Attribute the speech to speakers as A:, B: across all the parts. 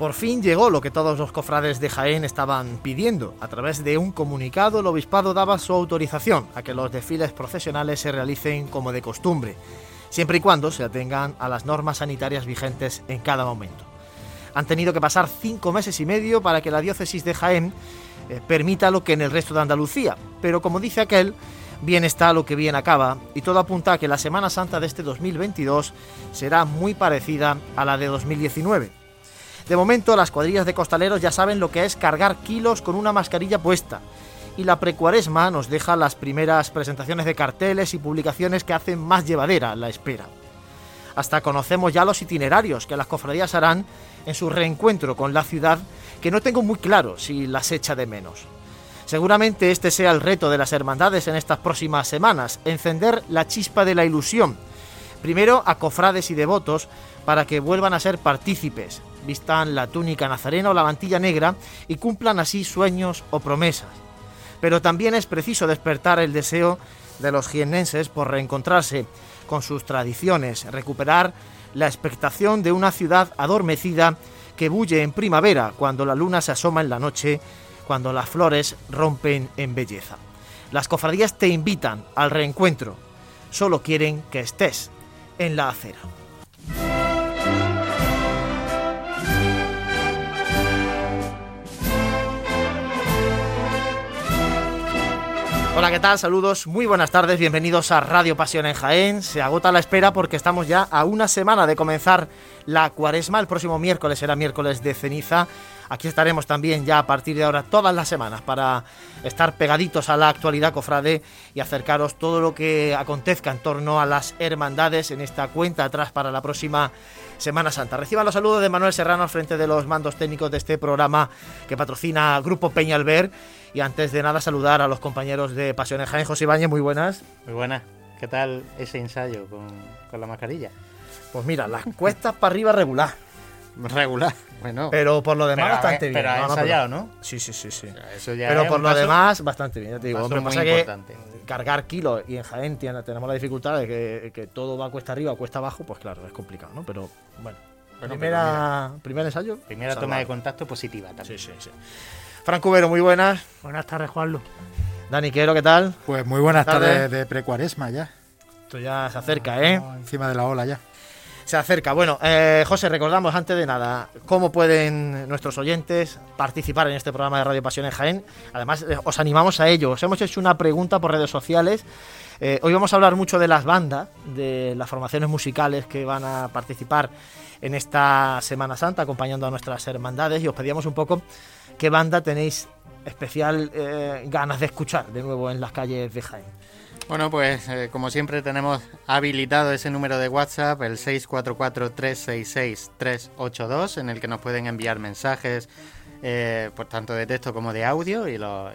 A: Por fin llegó lo que todos los cofrades de Jaén estaban pidiendo. A través de un comunicado, el obispado daba su autorización a que los desfiles procesionales se realicen como de costumbre, siempre y cuando se atengan a las normas sanitarias vigentes en cada momento. Han tenido que pasar cinco meses y medio para que la diócesis de Jaén eh, permita lo que en el resto de Andalucía, pero como dice aquel, bien está lo que bien acaba, y todo apunta a que la Semana Santa de este 2022 será muy parecida a la de 2019 de momento, las cuadrillas de costaleros ya saben lo que es cargar kilos con una mascarilla puesta. Y la precuaresma nos deja las primeras presentaciones de carteles y publicaciones que hacen más llevadera la espera. Hasta conocemos ya los itinerarios que las cofradías harán en su reencuentro con la ciudad, que no tengo muy claro si las echa de menos. Seguramente este sea el reto de las hermandades en estas próximas semanas, encender la chispa de la ilusión. Primero a cofrades y devotos para que vuelvan a ser partícipes, vistan la túnica nazarena o la mantilla negra y cumplan así sueños o promesas. Pero también es preciso despertar el deseo de los jiennenses por reencontrarse con sus tradiciones, recuperar la expectación de una ciudad adormecida que bulle en primavera cuando la luna se asoma en la noche, cuando las flores rompen en belleza. Las cofradías te invitan al reencuentro, solo quieren que estés en la acera. Hola, ¿qué tal? Saludos, muy buenas tardes, bienvenidos a Radio Pasión en Jaén. Se agota la espera porque estamos ya a una semana de comenzar la cuaresma. El próximo miércoles será miércoles de ceniza. Aquí estaremos también ya a partir de ahora todas las semanas para estar pegaditos a la actualidad cofrade y acercaros todo lo que acontezca en torno a las hermandades en esta cuenta atrás para la próxima Semana Santa. Reciban los saludos de Manuel Serrano al frente de los mandos técnicos de este programa que patrocina Grupo Peñalver y antes de nada saludar a los compañeros de Pasiones Jaén, José Ibañez, muy buenas.
B: Muy buenas. ¿Qué tal ese ensayo con, la mascarilla?
A: Pues mira, las cuestas para arriba regular.
B: Regular, bueno.
A: Pero por lo demás bastante bien.
B: Pero ha ensayado, ¿no?
A: Sí, sí, sí, sí. pero por lo demás bastante bien. Ya te digo, hombre, pasa que cargar kilos y en Jaén tenemos la dificultad de que, todo va cuesta arriba o cuesta abajo, pues claro, es complicado, ¿no? Pero bueno. primera, primer ensayo.
B: Primera toma de contacto positiva también.
A: Sí, sí, sí. Franco Cubero, muy buenas.
C: Buenas tardes, Juanlu.
A: Dani Quero, ¿qué tal?
D: Pues muy buenas tardes, de precuaresma ya.
A: Esto ya se acerca, ¿eh?
D: encima de la ola ya.
A: Se acerca. Bueno, eh, José, recordamos antes de nada cómo pueden nuestros oyentes participar en este programa de Radio Pasión en Jaén. Además, eh, os animamos a ello. Os hemos hecho una pregunta por redes sociales. Eh, hoy vamos a hablar mucho de las bandas, de las formaciones musicales que van a participar en esta Semana Santa acompañando a nuestras hermandades y os pedíamos un poco ¿Qué banda tenéis especial eh, ganas de escuchar de nuevo en las calles de Jaén?
B: Bueno, pues eh, como siempre tenemos habilitado ese número de WhatsApp, el 644-366-382, en el que nos pueden enviar mensajes, eh, por tanto de texto como de audio, y los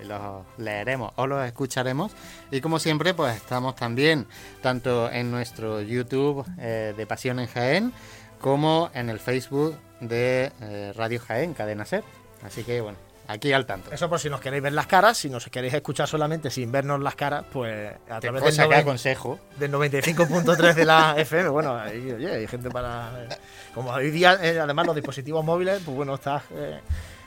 B: leeremos o los escucharemos. Y como siempre, pues estamos también tanto en nuestro YouTube de Pasión en Jaén, como en el Facebook de Radio Jaén, Cadena Ser. Así que bueno, aquí al tanto.
A: Eso por si nos queréis ver las caras, si nos queréis escuchar solamente sin vernos las caras, pues
B: a través del, sacar consejo.
A: del 95.3 de la FM. Bueno, hay gente para. Como hoy día, eh, además, los dispositivos móviles, pues bueno, estás. Eh,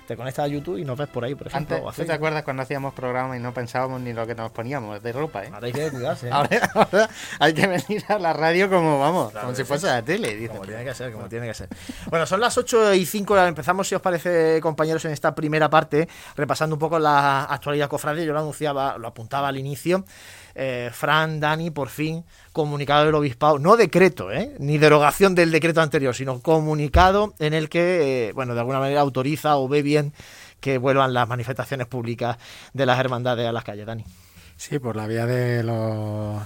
A: te conectas a YouTube y nos ves por ahí, por ejemplo.
B: Antes, ¿Tú te acuerdas cuando hacíamos programas y no pensábamos ni lo que nos poníamos de ropa? ¿eh?
A: Ahora hay que cuidarse. ¿eh?
B: ahora, hay que venir a la radio como vamos, como si fuese la tele.
A: Como tiene que ser, como tiene que ser. Bueno, son las 8 y 5, empezamos, si os parece, compañeros, en esta primera parte, repasando un poco la actualidad cofradía. Yo lo anunciaba, lo apuntaba al inicio. Eh, Fran, Dani, por fin, comunicado del obispado, no decreto, ¿eh? ni derogación del decreto anterior, sino comunicado en el que, eh, bueno, de alguna manera autoriza o ve bien que vuelvan las manifestaciones públicas de las hermandades a las calles, Dani.
D: Sí, por la vía de los,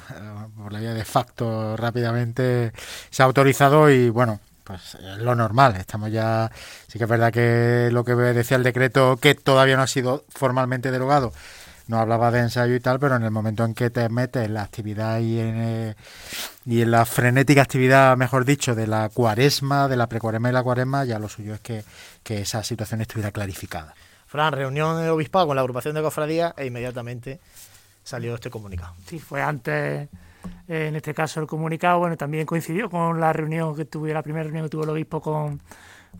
D: por la vía de facto rápidamente se ha autorizado y bueno, pues es lo normal. Estamos ya, sí que es verdad que lo que decía el decreto que todavía no ha sido formalmente derogado no hablaba de ensayo y tal, pero en el momento en que te metes en la actividad y en, eh, y en la frenética actividad, mejor dicho, de la cuaresma, de la precuaresma y la cuaresma, ya lo suyo es que, esa situación estuviera clarificada.
A: Fran, reunión de obispado con la agrupación de cofradía e inmediatamente salió este comunicado.
C: Sí, fue antes, eh, en este caso, el comunicado, bueno, también coincidió con la reunión que tuve, la primera reunión que tuvo el obispo con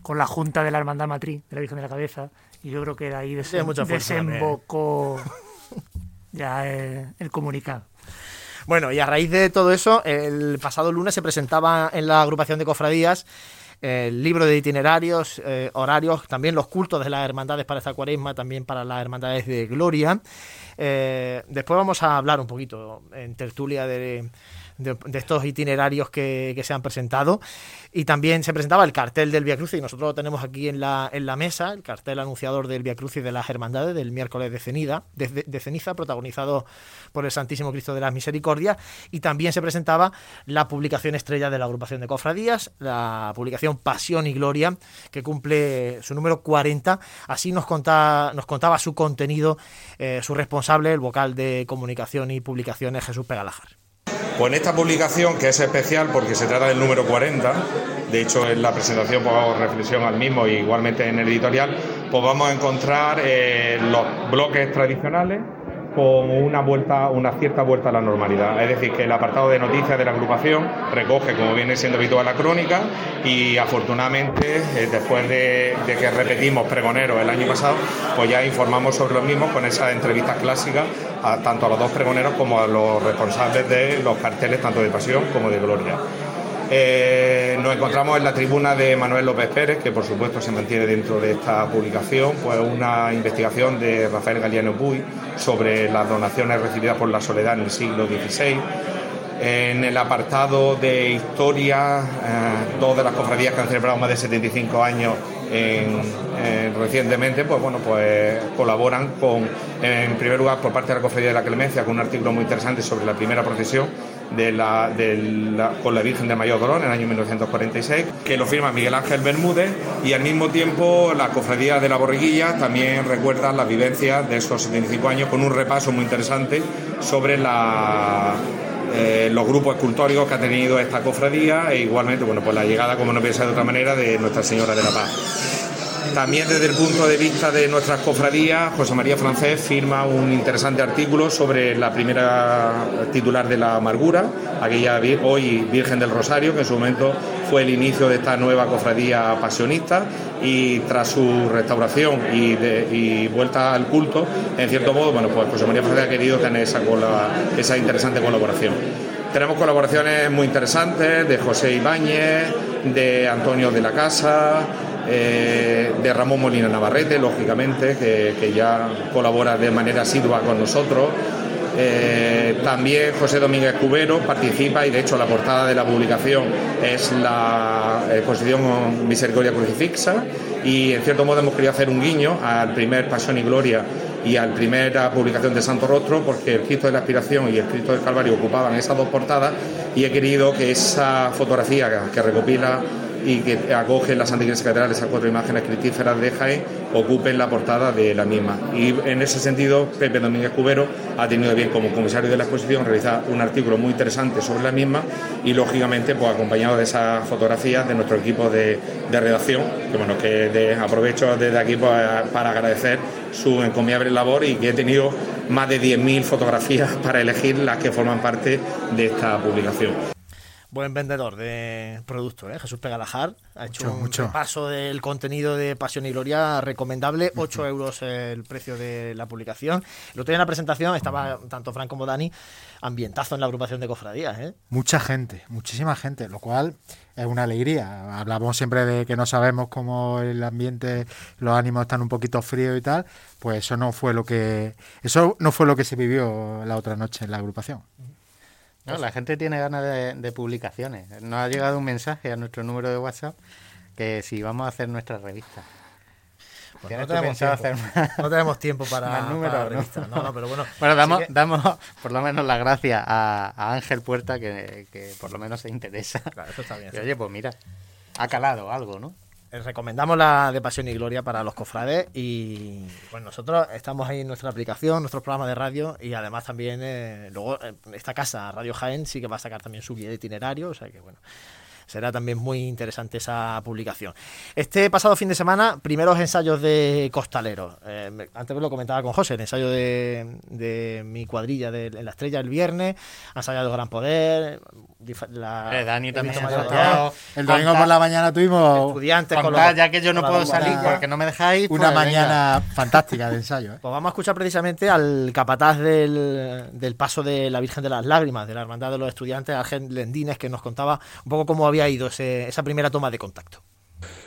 C: con la Junta de la Hermandad Matriz de la Virgen de la Cabeza. Y yo creo que de ahí
A: fuerza
C: desembocó ya eh, el comunicado.
A: Bueno, y a raíz de todo eso, el pasado lunes se presentaba en la agrupación de cofradías el libro de itinerarios, eh, horarios, también los cultos de las hermandades para esta cuaresma, también para las hermandades de gloria. Eh, después vamos a hablar un poquito en tertulia de, de, estos itinerarios que, que se han presentado. Y también se presentaba el cartel del Via Crucis, y nosotros lo tenemos aquí en la, en la mesa, el cartel anunciador del Via Crucis de las Hermandades del miércoles de, cenida, de ceniza, protagonizado por el Santísimo Cristo de las Misericordias. Y también se presentaba la publicación estrella de la agrupación de cofradías, la publicación Pasión y Gloria, que cumple su número 40. Así nos, conta, nos contaba su contenido eh, su responsable, el vocal de comunicación y publicaciones, Jesús Pegalajar.
E: Pues en esta publicación, que es especial porque se trata del número 40, de hecho en la presentación pues hago reflexión al mismo y igualmente en el editorial, pues vamos a encontrar eh, los bloques tradicionales con una vuelta, una cierta vuelta a la normalidad. Es decir, que el apartado de noticias de la agrupación recoge, como viene siendo habitual, la crónica y afortunadamente, eh, después de, que repetimos pregoneros el año pasado, pues ya informamos sobre los mismos con esas entrevistas clásicas tanto a los dos pregoneros como a los responsables de los carteles, tanto de pasión como de gloria. Eh, nos encontramos en la tribuna de Manuel López Pérez, que por supuesto se mantiene dentro de esta publicación, pues una investigación de Rafael Galiano Puy sobre las donaciones recibidas por la Soledad en el siglo XVI. En el apartado de historia, eh, dos de las cofradías que han celebrado más de 75 años en- en- recientemente, pues bueno, pues colaboran con, en primer lugar, por parte de la Cofradía de la Clemencia, con un artículo muy interesante sobre la primera procesión de la, de la- con la Virgen del Mayor Dolor en el año 1946, que lo firma Miguel Ángel Bermúdez, y al mismo tiempo la Cofradía de la Borriguilla también recuerda las vivencias de esos 75 años con un repaso muy interesante sobre eh, los grupos escultóricos que ha tenido esta cofradía e igualmente bueno pues la llegada como no ser de otra manera de Nuestra Señora de la Paz. También desde el punto de vista de nuestras cofradías, José María Francés firma un interesante artículo sobre la primera titular de la amargura, aquella hoy Virgen del Rosario, que en su momento fue el inicio de esta nueva cofradía pasionista y tras su restauración y, vuelta al culto, en cierto modo, bueno, pues José María Francés ha querido tener esa, esa interesante colaboración. Tenemos colaboraciones muy interesantes de José Ibáñez, de Antonio de la Casa, eh, de Ramón Molina Navarrete, lógicamente, que, ya colabora de manera asidua con nosotros. Eh, también José Domínguez Cubero participa y de hecho la portada de la publicación es la exposición Misericordia Crucifixa y en cierto modo hemos querido hacer un guiño al primer Pasión y Gloria y a la primera publicación de Santo Rostro porque el Cristo de la Aspiración y el Cristo del Calvario ocupaban esas dos portadas y he querido que esa fotografía que recopila y que acoge la Santa Iglesia Catedral esas cuatro imágenes cristíferas de Jaén ocupen la portada de la misma. Y en ese sentido, Pepe Domínguez Cubero ha tenido bien como comisario de la exposición realizar un artículo muy interesante sobre la misma y lógicamente pues acompañado de esas fotografías de nuestro equipo de, de redacción, que bueno, que aprovecho desde aquí pues, para agradecer su encomiable labor y que he tenido más de 10.000 fotografías para elegir las que forman parte de esta publicación.
A: Buen vendedor de productos, ¿eh? Jesús Pegalajar. Ha hecho un
D: mucho.
A: repaso del contenido de Pasión y Gloria recomendable. 8 euros el precio de la publicación. El otro día en la presentación estaba tanto Fran como Dani ambientazo en la agrupación de cofradías. ¿eh?
D: Mucha gente, muchísima gente, lo cual es una alegría. Hablamos siempre de que no sabemos cómo el ambiente, los ánimos están un poquito fríos y tal, pues eso no fue lo que eso no fue lo que se vivió la otra noche en la agrupación.
B: No, la gente tiene ganas de, de publicaciones. Nos ha llegado un mensaje a nuestro número de WhatsApp que si vamos a hacer nuestra revista.
A: Pues
B: ¿Tienes
A: no, tenemos tiempo,
B: hacer más-
A: no tenemos tiempo para,
B: números,
A: para
B: ¿no?
A: revistas. No, no, pero bueno.
B: Bueno, damos,
A: que-
B: damos por lo menos las gracias a, a Ángel Puerta que, que por lo menos se interesa.
A: Claro, eso está bien.
B: Y oye, pues mira, ha calado algo, ¿no?
A: Eh, Recomendamos la de Pasión y Gloria para los cofrades y pues nosotros estamos ahí en nuestra aplicación, nuestros programas de radio y además también eh, luego eh, esta casa, Radio Jaén, sí que va a sacar también su guía de itinerario, o sea que bueno, será también muy interesante esa publicación. Este pasado fin de semana, primeros ensayos de costaleros. Me- antes lo comentaba con José, el ensayo de, de mi cuadrilla de, la estrella el viernes, ha ensayado Gran Poder, la-
B: Eh, Dani también.
D: El domingo por la mañana tuvimos
A: estudiantes con los-
B: ya que yo no puedo salir porque no me dejáis.
D: una
B: pues, venga.
D: mañana fantástica de ensayo. ¿eh?
A: Pues vamos a escuchar precisamente al capataz del, del paso de la Virgen de las Lágrimas, de la Hermandad de los Estudiantes, Ángel Lendines, que nos contaba un poco cómo había ido ese- esa primera toma de contacto.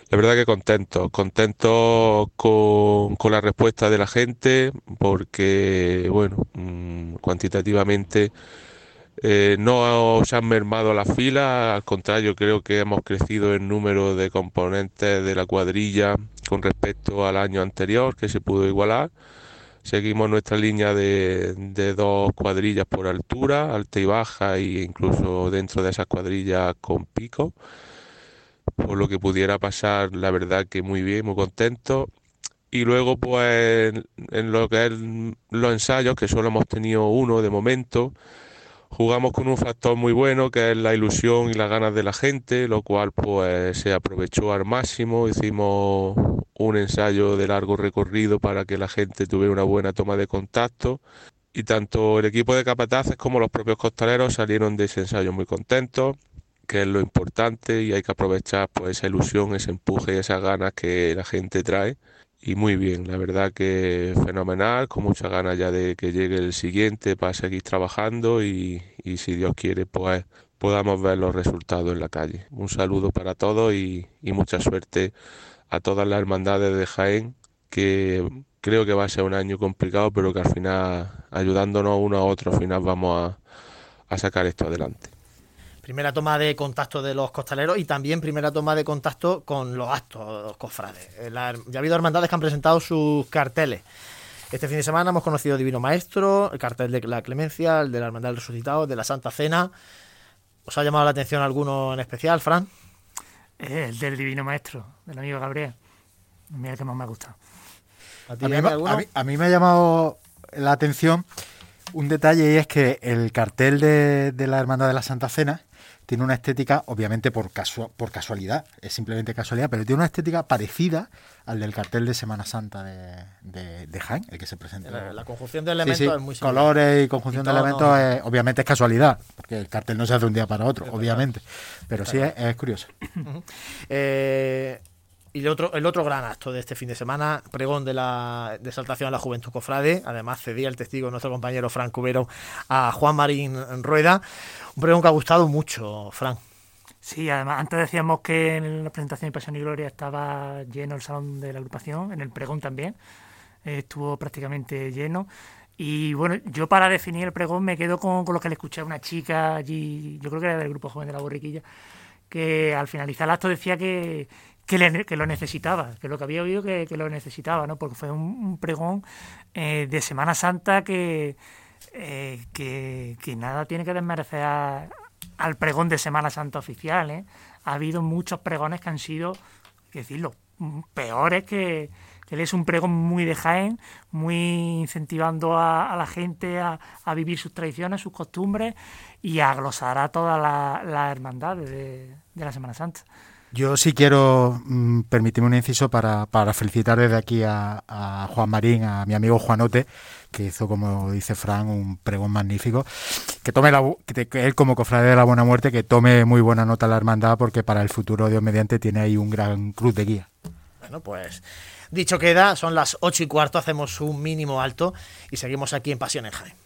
F: La verdad que contento, contento con, con la respuesta de la gente, porque, bueno, mm, cuantitativamente eh, no se han mermado las filas, al contrario, creo que hemos crecido en número de componentes de la cuadrilla con respecto al año anterior, que se pudo igualar. Seguimos nuestra línea de, de dos cuadrillas por altura, alta y baja, e incluso dentro de esas cuadrillas con pico por lo que pudiera pasar, la verdad que muy bien, muy contento. Y luego, pues, en lo que es los ensayos, que solo hemos tenido uno de momento, jugamos con un factor muy bueno, que es la ilusión y las ganas de la gente, lo cual, pues, se aprovechó al máximo. Hicimos un ensayo de largo recorrido para que la gente tuviera una buena toma de contacto. Y tanto el equipo de capataces como los propios costaleros salieron de ese ensayo muy contentos que es lo importante y hay que aprovechar pues esa ilusión, ese empuje y esas ganas que la gente trae. Y muy bien, la verdad que fenomenal, con muchas ganas ya de que llegue el siguiente para seguir trabajando y, y si Dios quiere pues podamos ver los resultados en la calle. Un saludo para todos y, y mucha suerte a todas las hermandades de Jaén, que creo que va a ser un año complicado, pero que al final, ayudándonos uno a otro, al final vamos a, a sacar esto adelante.
A: Primera toma de contacto de los costaleros y también primera toma de contacto con los actos, los cofrades. Eh, la- ya ha habido hermandades que han presentado sus carteles. Este fin de semana hemos conocido Divino Maestro, el cartel de la Clemencia, el de la Hermandad del Resucitado, de la Santa Cena. ¿Os ha llamado la atención alguno en especial, Fran?
C: Eh, El del Divino Maestro, del amigo Gabriel. Mira el que más me ha gustado.
A: ¿A ti,
D: A mí, me-
A: alguno?
D: a mí- a mí me ha llamado la atención un detalle y es que el cartel de, de la Hermandad de la Santa Cena tiene una estética, obviamente por, casu- por casualidad, es simplemente casualidad, pero tiene una estética parecida al del cartel de Semana Santa de, de, de Jaén, el que se presentó.
A: La, la conjunción de elementos
D: sí,
A: es muy similar.
D: colores y conjunción
A: Y
D: de elementos, es- obviamente es casualidad, porque el cartel no se hace de un día para otro, obviamente, pero sí es, es curioso.
A: Eh, y el otro, el otro gran acto de este fin de semana, pregón de la de exaltación a la juventud cofrade. Además, cedía el testigo nuestro compañero Fran Cubero a Juan Marín Rueda. Un pregón que ha gustado mucho, Fran.
C: Sí, además, antes decíamos que en la presentación de Pasión y Gloria estaba lleno el salón de la agrupación, en el pregón también, eh, estuvo prácticamente lleno. Y bueno, yo para definir el pregón me quedo con, con lo que le escuché a una chica allí, yo creo que era del grupo joven de la borriquilla, que al finalizar el acto decía que, que, le- lo necesitaba, que lo que había oído que, lo necesitaba, ¿no? Porque fue un, un pregón eh, de Semana Santa que, eh, que, que nada tiene que desmerecer al pregón de Semana Santa oficial. ¿eh? Ha habido muchos pregones que han sido, que decirlo, peores que, él es un pregón muy de Jaén, muy incentivando a, a la gente a, a vivir sus tradiciones, sus costumbres y a glosar a todas las las hermandades de, de la Semana Santa.
D: Yo sí quiero mm, permitirme un inciso para, felicitar desde aquí a, a Juan Marín, a mi amigo Juanote, que hizo, como dice Fran, un pregón magnífico. Que tome la, que, que él como cofrade de la Buena Muerte, que tome muy buena nota la hermandad, porque para el futuro Dios mediante tiene ahí un gran cruz de guía.
A: Bueno, pues dicho queda, son las ocho y cuarto, hacemos un mínimo alto y seguimos aquí en Pasión en Jaén.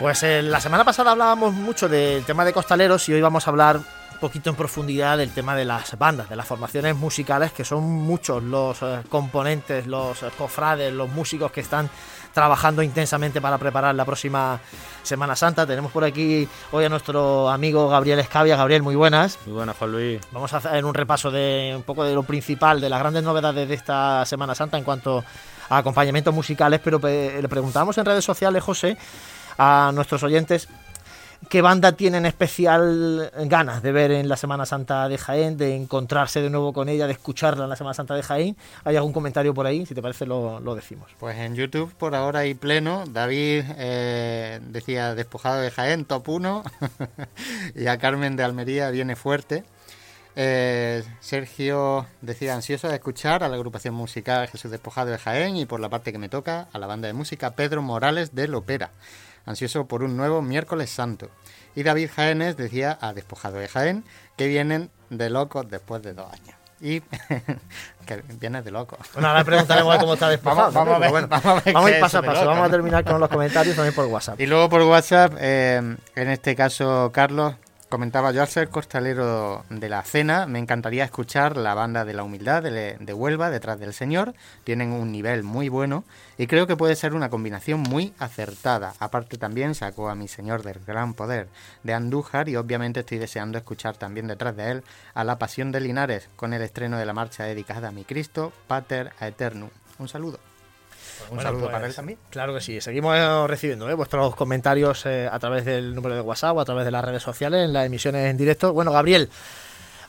A: Pues eh, la semana pasada hablábamos mucho del tema de costaleros y hoy vamos a hablar un poquito en profundidad del tema de las bandas, de las formaciones musicales, que son muchos los eh, componentes, los eh, cofrades, los músicos que están trabajando intensamente para preparar la próxima Semana Santa. Tenemos por aquí hoy a nuestro amigo Gabriel Escavia. Gabriel, muy buenas.
G: Muy buenas, Juan Luis.
A: Vamos a hacer un repaso de un poco de lo principal, de las grandes novedades de esta Semana Santa en cuanto a acompañamientos musicales, pero le preguntamos en redes sociales, José, a nuestros oyentes qué banda tienen especial ganas de ver en la Semana Santa de Jaén, de encontrarse de nuevo con ella, de escucharla en la Semana Santa de Jaén. ¿Hay algún comentario por ahí? Si te parece, lo, decimos.
B: Pues en YouTube por ahora hay pleno. David eh, decía Despojado de Jaén, top 1. y a Carmen de Almería viene fuerte. Eh, Sergio decía ansioso de escuchar a la agrupación musical Jesús Despojado de Jaén y por la parte que me toca a la banda de música Pedro Morales del Opera ansioso por un nuevo miércoles santo. Y David Jaénes decía a Despojado de Jaén que vienen de locos después de dos años. Y que viene de locos.
A: Bueno, ahora preguntaremos cómo está despojado.
B: Vamos, a ver, vamos a ver.
A: Vamos a ir paso a paso. Vamos a terminar con los comentarios también por WhatsApp.
B: Y luego por WhatsApp, eh, en este caso, Carlos Comentaba yo al ser costalero de la cena, me encantaría escuchar la banda de la humildad de, Huelva detrás del Señor. Tienen un nivel muy bueno y creo que puede ser una combinación muy acertada. Aparte también sacó a mi Señor del Gran Poder de Andújar y obviamente estoy deseando escuchar también detrás de él a la Pasión de Linares con el estreno de la marcha dedicada a mi Cristo, Pater Aeternum. Un saludo.
A: Un saludo para él pues, también. Claro que sí. Seguimos recibiendo ¿eh? vuestros comentarios eh, a través del número de WhatsApp o a través de las redes sociales en las emisiones en directo. Bueno, Gabriel,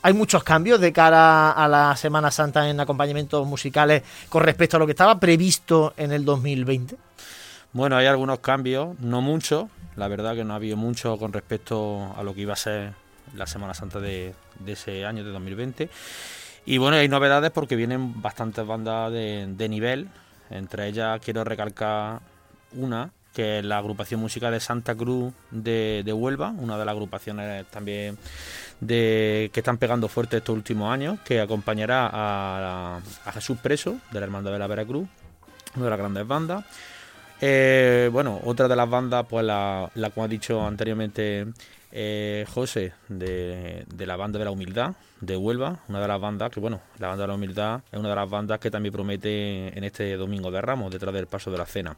A: hay muchos cambios de cara a la Semana Santa en acompañamientos musicales con respecto a lo que estaba previsto en el 2020.
G: Bueno, hay algunos cambios, no muchos. La verdad que no ha habido mucho con respecto a lo que iba a ser la Semana Santa de, ese año, de 2020. Y bueno, hay novedades porque vienen bastantes bandas de, de nivel entre ellas quiero recalcar una, que es la agrupación musical de Santa Cruz de, Huelva, una de las agrupaciones también de, que están pegando fuerte estos últimos años, que acompañará a, Jesús Preso, de la Hermandad de la Veracruz, una de las grandes bandas. Eh, bueno, otra de las bandas, pues la, la como ha dicho anteriormente eh, José, de, la banda de la humildad de Huelva, una de las bandas que, bueno, la banda de la humildad es una de las bandas que también promete en este domingo de Ramos, detrás del paso de la cena.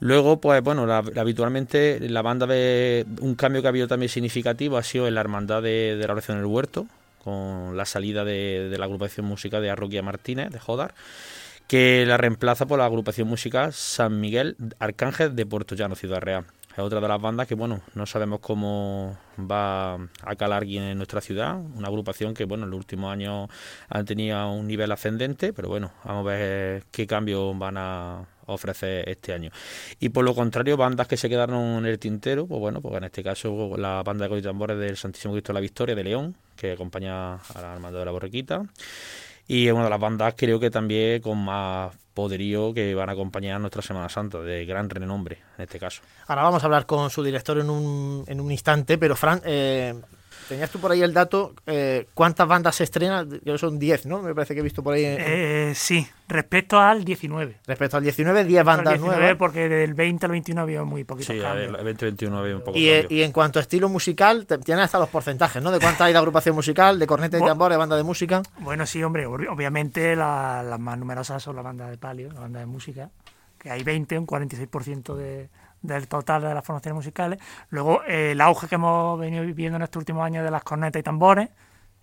G: Luego, pues bueno, habitualmente la banda de un cambio que ha habido también significativo ha sido en la hermandad de, la oración del huerto, con la salida de, la agrupación musical de Arroquia Martínez, de Jodar que la reemplaza por la agrupación musical San Miguel Arcángel de Puerto Llano, Ciudad Real es otra de las bandas que, bueno, no sabemos cómo va a calar alguien en nuestra ciudad. Una agrupación que, bueno, en los últimos años han tenido un nivel ascendente, pero bueno, vamos a ver qué cambios van a ofrecer este año. Y por lo contrario, bandas que se quedaron en el tintero, pues bueno, pues en este caso la banda de tambores del Santísimo Cristo de la Victoria de León, que acompaña a la Armada de la Borrequita. Y es una de las bandas, creo que también con más poderío que van a acompañar nuestra Semana Santa, de gran renombre en este caso.
A: Ahora vamos a hablar con su director en un, en un instante, pero Fran, eh, ¿Tenías tú por ahí el dato? Eh, ¿Cuántas bandas se estrenan? Yo son 10, ¿no? Me parece que he visto por ahí.
C: Eh, sí, respecto al 19.
A: Respecto al 19, 10 bandas 19, nuevas.
C: porque del 20 al 21 había muy poquito.
G: Sí, el 20 21 había un poco.
A: Y, eh, y, en cuanto a estilo musical, tienes hasta los porcentajes, ¿no? De cuánta hay de agrupación musical, de corneta y tambor, de banda de música.
C: Bueno, sí, hombre. Obviamente las más numerosas son la banda de palio, la banda de música, que hay 20, un 46% de del total de las formaciones musicales. Luego, eh, el auge que hemos venido viviendo en estos últimos años de las cornetas y tambores,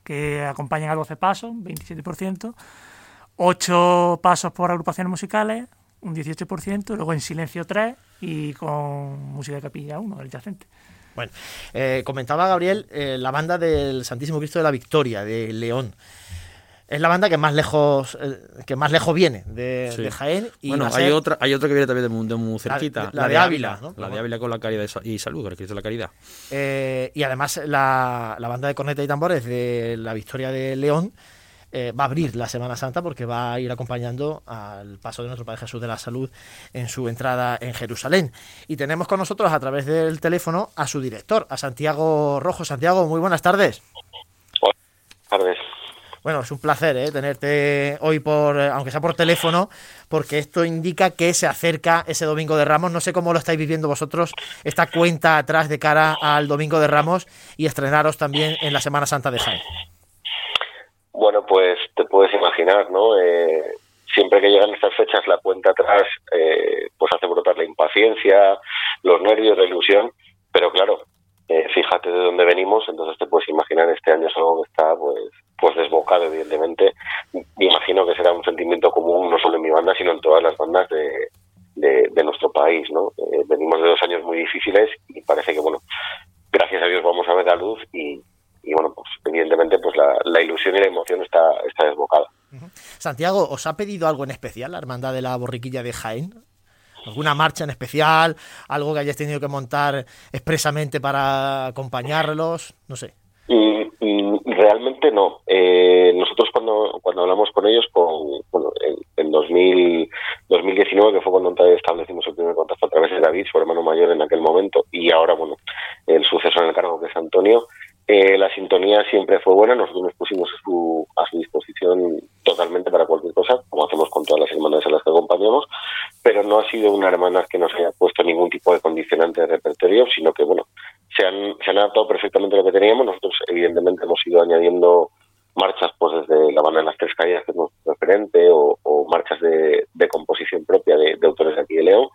C: que acompañan a 12 pasos, 27%. 8 pasos por agrupaciones musicales, un 18%. Luego en silencio 3 y con música de capilla 1, del yacente.
A: Bueno, eh, comentaba Gabriel eh, la banda del Santísimo Cristo de la Victoria, de León es la banda que más lejos eh, que más lejos viene de, Jaén.
G: Y bueno, hay otra, hay otra que viene también de muy, cerquita.
A: La, de Ávila,
G: La de Ávila con la caridad y salud, que es la caridad.
A: Eh, y además la, banda de corneta y tambores de la Victoria de León eh, va a abrir la Semana Santa porque va a ir acompañando al paso de nuestro Padre Jesús de la Salud en su entrada en Jerusalén. Y tenemos con nosotros a través del teléfono a su director, a Santiago Rojo. Santiago, muy buenas tardes.
H: Buenas tardes.
A: Bueno, es un placer ¿eh? tenerte hoy por, eh, aunque sea por teléfono, porque esto indica que se acerca ese Domingo de Ramos. No sé cómo lo estáis viviendo vosotros, esta cuenta atrás de cara al Domingo de Ramos y estrenaros también en la Semana Santa de Jaén.
H: Bueno, pues te puedes imaginar, ¿no? Eh, siempre que llegan estas fechas, la cuenta atrás eh, pues hace brotar la impaciencia, los nervios, la ilusión, pero claro, eh, fíjate de dónde venimos, entonces te puedes imaginar este año es algo que está pues pues desbocado evidentemente. Me imagino que será un sentimiento común no solo en mi banda, sino en todas las bandas de, de, nuestro país, ¿no? Eh, venimos de dos años muy difíciles y parece que bueno, gracias a Dios vamos a ver la luz y, y bueno, pues evidentemente pues la, la, ilusión y la emoción está, está desbocada.
A: Santiago, ¿os ha pedido algo en especial la Hermandad de la Borriquilla de Jaén? ¿Alguna marcha en especial? ¿Algo que hayas tenido que montar expresamente para acompañarlos? No sé.
H: Mm, mm, realmente no. Eh, nosotros cuando, cuando hablamos con ellos, con, bueno, en, en 2000, 2019, que fue cuando establecimos el primer contacto a través de David, su hermano mayor en aquel momento, y ahora, bueno, el sucesor en el cargo que es Antonio, eh, la sintonía siempre fue buena, nosotros nos pusimos a su, a su disposición totalmente para cualquier cosa, como hacemos con todas las hermanas a las que acompañamos, pero no ha sido una hermana que nos haya puesto ningún tipo de condicionante de repertorio, sino que, bueno, se han, se han adaptado perfectamente lo que teníamos. Nosotros, evidentemente, hemos ido añadiendo marchas pues desde la banda de las tres caídas, que es nuestro referente, o, marchas de, de, composición propia de, autores de aquí de León,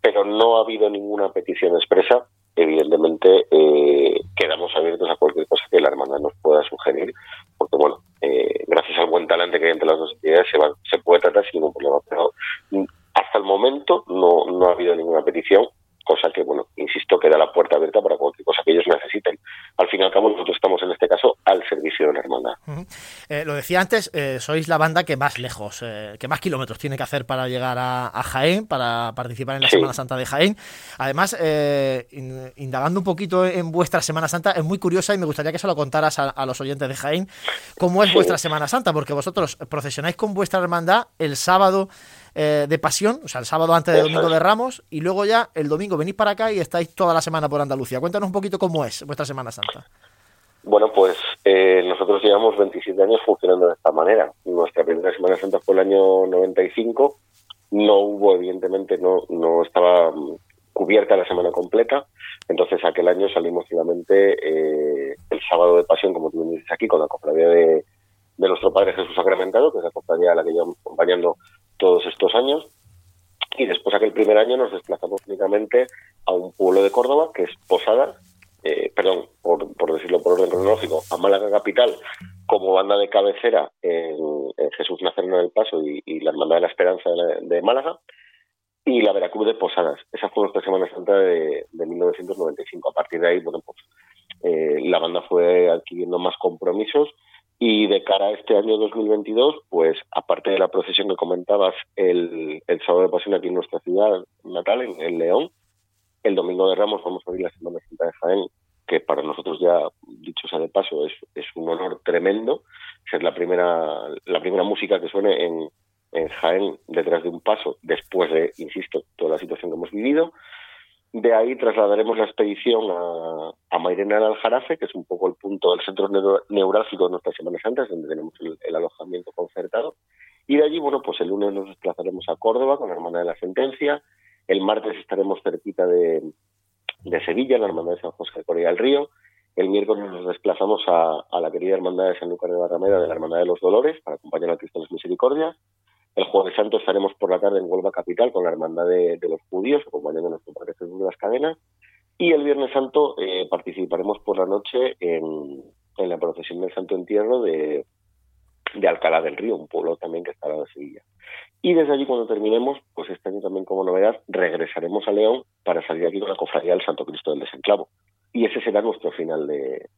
H: pero no ha habido ninguna petición expresa evidentemente eh, quedamos abiertos a cualquier cosa que la hermandad nos pueda sugerir, porque bueno, eh, gracias al buen talante que hay entre las dos entidades se, va, se puede tratar sin ningún problema, pero hasta el momento no, no ha habido ninguna petición cosa que, bueno, insisto, queda la puerta abierta para cualquier cosa que ellos necesiten. Al fin y al cabo, nosotros estamos en este caso al servicio de la hermandad.
A: Uh -huh. eh, lo decía antes, eh, sois la banda que más lejos, eh, que más kilómetros tiene que hacer para llegar a, a Jaén, para participar en la sí. Semana Santa de Jaén. Además, eh, in, indagando un poquito en vuestra Semana Santa, es muy curiosa y me gustaría que se lo contaras a, a los oyentes de Jaén, cómo es sí. vuestra Semana Santa, porque vosotros procesionáis con vuestra hermandad el sábado de pasión, o sea, el sábado antes del Domingo de Ramos, y luego ya el domingo venís para acá y estáis toda la semana por Andalucía. Cuéntanos un poquito cómo es vuestra Semana Santa.
H: Bueno, pues eh, nosotros llevamos 27 años funcionando de esta manera. Nuestra primera Semana Santa fue el año 95. No hubo, evidentemente, no, no estaba cubierta la semana completa. Entonces, aquel año salimos finalmente eh, el sábado de pasión, como tú dices aquí, con la cofradía de, de nuestro Padre Jesús Sacramentado, que es la cofradía a la que llevamos acompañando todos estos años. Y después aquel primer año nos desplazamos únicamente a un pueblo de Córdoba, que es Posada, eh, perdón, por, por, decirlo por orden cronológico, a Málaga Capital, como banda de cabecera en, Jesús Nazareno del Paso y, la Hermandad de la Esperanza de, Málaga, y la Veracruz de Posadas. Esa fue nuestra Semana Santa de, de 1995. A partir de ahí, bueno, pues eh, la banda fue adquiriendo más compromisos y de cara a este año 2022, pues aparte de la procesión que comentabas el, el sábado de pasión aquí en nuestra ciudad natal, en, en, León, el domingo de Ramos vamos a abrir la Semana Santa de Jaén, que para nosotros ya, dicho sea de paso, es, es un honor tremendo ser la primera, la primera música que suene en, en Jaén detrás de un paso, después de, insisto, toda la situación que hemos vivido. De ahí trasladaremos la expedición a, a Mairena del Aljarafe, que es un poco el punto, el centro neurálgico de nuestras Semanas Santas, donde tenemos el, el, alojamiento concertado. Y de allí, bueno, pues el lunes nos desplazaremos a Córdoba con la Hermana de la Sentencia. El martes estaremos cerquita de, Sevilla, la Hermandad de San José de Corea del Río. El miércoles nos desplazamos a, la querida Hermandad de San Lucas de Barrameda de la Hermandad de los Dolores para acompañar a Cristo de las. El Jueves Santo estaremos por la tarde en Huelva Capital con la Hermandad de, los Judíos, acompañando a nuestro Padre Jesús de las Cadenas. Y el Viernes Santo eh, participaremos por la noche en, en, la procesión del Santo Entierro de, de Alcalá del Río, un pueblo también que está al lado de Sevilla. Y desde allí, cuando terminemos, pues este año también como novedad, regresaremos a León para salir aquí con la cofradía del Santo Cristo del Desenclavo. Y ese será nuestro final de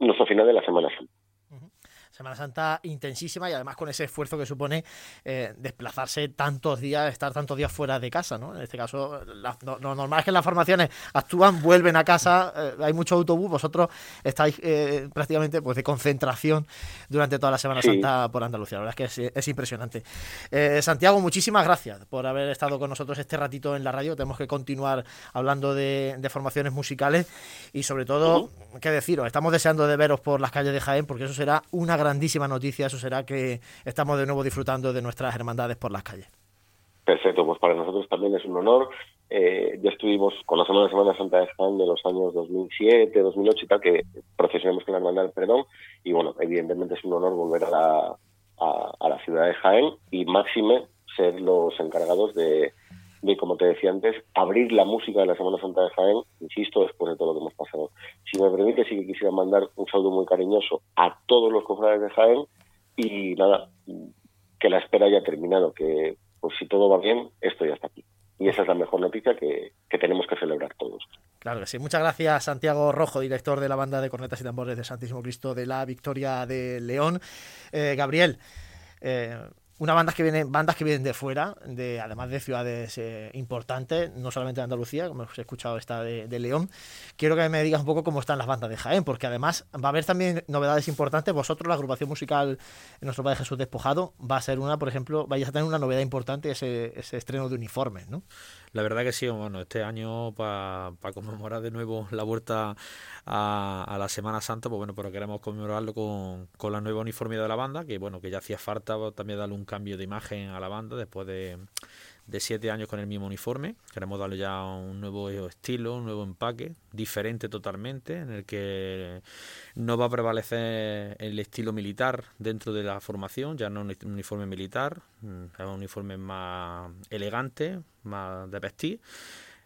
H: nuestro final de la Semana Santa.
A: Semana Santa intensísima y además con ese esfuerzo que supone eh, desplazarse tantos días, estar tantos días fuera de casa, ¿no? En este caso, la, lo, lo, normal es que las formaciones actúan, vuelven a casa, eh, hay mucho autobús, vosotros estáis eh, prácticamente pues de concentración durante toda la Semana sí. Santa por Andalucía, la verdad es que es, es impresionante. Santiago, muchísimas gracias por haber estado con nosotros este ratito en la radio, tenemos que continuar hablando de, de formaciones musicales y sobre todo, uh -huh. qué deciros, estamos deseando de veros por las calles de Jaén porque eso será una gran grandísima noticia, eso será que estamos de nuevo disfrutando de nuestras hermandades por las calles.
H: Perfecto, pues para nosotros también es un honor. Eh, ya estuvimos con la Semana, Semana Santa de Jaén de los años 2007, 2008 y tal, que procesionamos con la Hermandad del Perdón. Y bueno, evidentemente es un honor volver a la, a la ciudad de Jaén y máxime ser los encargados de, de, como te decía antes, abrir la música de la Semana Santa de Jaén, insisto, después de todo lo que hemos pasado. Si me permite, sí que quisiera mandar un saludo muy cariñoso a todos los cofrades de Jaén y nada, que la espera haya terminado, que pues si todo va bien, esto ya está aquí. Y esa es la mejor noticia que, que tenemos que celebrar todos.
A: Claro que sí. Muchas gracias, Santiago Rojo, director de la banda de cornetas y tambores de Santísimo Cristo de la Victoria de León. Eh, Gabriel, eh, una bandas que vienen, bandas que vienen de fuera, de además de ciudades eh, importantes, no solamente de Andalucía, como hemos escuchado esta de, de, León. Quiero que me digas un poco cómo están las bandas de Jaén, porque además va a haber también novedades importantes. Vosotros, la agrupación musical en nuestro Padre Jesús Despojado, va a ser una, por ejemplo, vais a tener una novedad importante, ese, ese estreno de uniformes, ¿no?
G: La verdad que sí, bueno, este año para pa conmemorar de nuevo la vuelta a, a, la Semana Santa, pues bueno, pero queremos conmemorarlo con, con la nueva uniformidad de la banda, que bueno, que ya hacía falta también darle un cambio de imagen a la banda después de, de siete años con el mismo uniforme. Queremos darle ya un nuevo estilo, un nuevo empaque, diferente totalmente, en el que no va a prevalecer el estilo militar dentro de la formación, ya no un uniforme militar, mm, es un uniforme más elegante, más de vestir.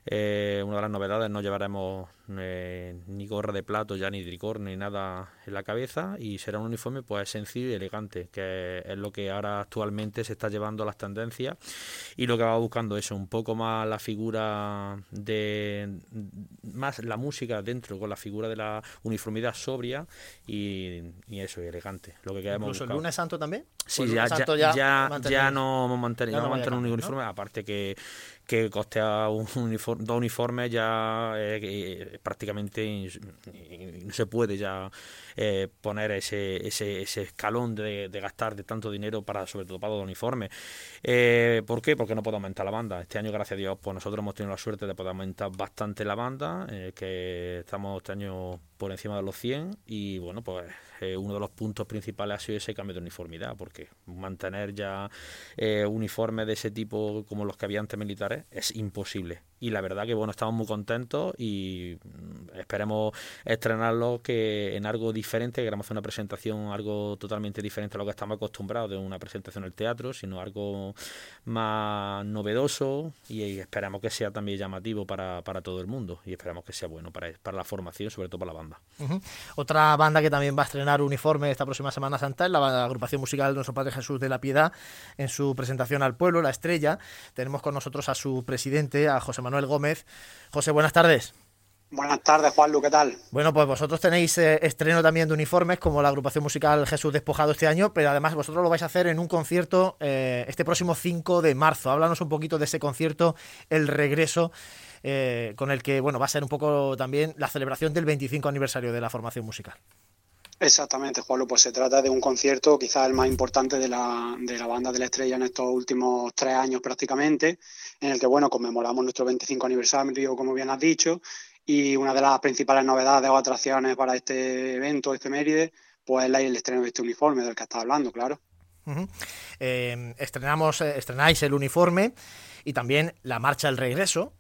G: Eh, una de las novedades no llevaremos eh, ni gorra de plato ya ni tricorn ni nada en la cabeza y será un uniforme pues sencillo y elegante que es lo que ahora actualmente se está llevando a las tendencias y lo que va buscando eso un poco más la figura de más la música dentro con la figura de la uniformidad sobria y, y eso y elegante lo que queremos
A: incluso el lunes santo también
G: sí ya, ya, ya, ya, no mantener, ya no mantener un uniforme ¿no? aparte que que costea un uniforme, dos uniformes ya eh, prácticamente no se puede ya eh, poner ese, ese, ese escalón de, de, gastar de tanto dinero para sobre todo para dos uniformes. Eh, ¿Por qué? Porque no puede aumentar la banda. Este año, gracias a Dios, pues nosotros hemos tenido la suerte de poder aumentar bastante la banda, eh, que estamos este año por encima de los 100 y bueno, pues eh, uno de los puntos principales ha sido ese cambio de uniformidad, porque mantener ya eh, uniformes de ese tipo como los que había antes militares es imposible. Y la verdad que bueno, estamos muy contentos y mm, esperemos estrenarlo que en algo diferente, queremos hacer una presentación algo totalmente diferente a lo que estamos acostumbrados de una presentación en el teatro, sino algo más novedoso y, esperamos que sea también llamativo para, para todo el mundo y esperamos que sea bueno para, para la formación, sobre todo para la banda.
A: Otra banda que también va a estrenar uniforme esta próxima Semana Santa es la agrupación musical Nuestro Padre Jesús de la Piedad en su presentación al pueblo, La Estrella. Tenemos con nosotros a su presidente, a José Manuel Gómez. José, buenas tardes.
I: Buenas tardes, Juanlu, ¿qué tal?
A: Bueno, pues vosotros tenéis eh, estreno también de uniformes, como la agrupación musical Jesús Despojado este año, pero además vosotros lo vais a hacer en un concierto eh, este próximo 5 de marzo. Háblanos un poquito de ese concierto, el regreso, eh, con el que bueno va a ser un poco también la celebración del 25 aniversario de la formación musical.
I: Exactamente, Juanlu, pues se trata de un concierto quizás el más importante de la, de la banda de la estrella en estos últimos tres años prácticamente, en el que, bueno, conmemoramos nuestro 25 aniversario, como bien has dicho, y una de las principales novedades o atracciones para este evento, este Méride, pues es el estreno de este uniforme del que estás hablando, claro.
A: Uh -huh. eh, estrenamos, eh, estrenáis el uniforme y también la marcha del regreso.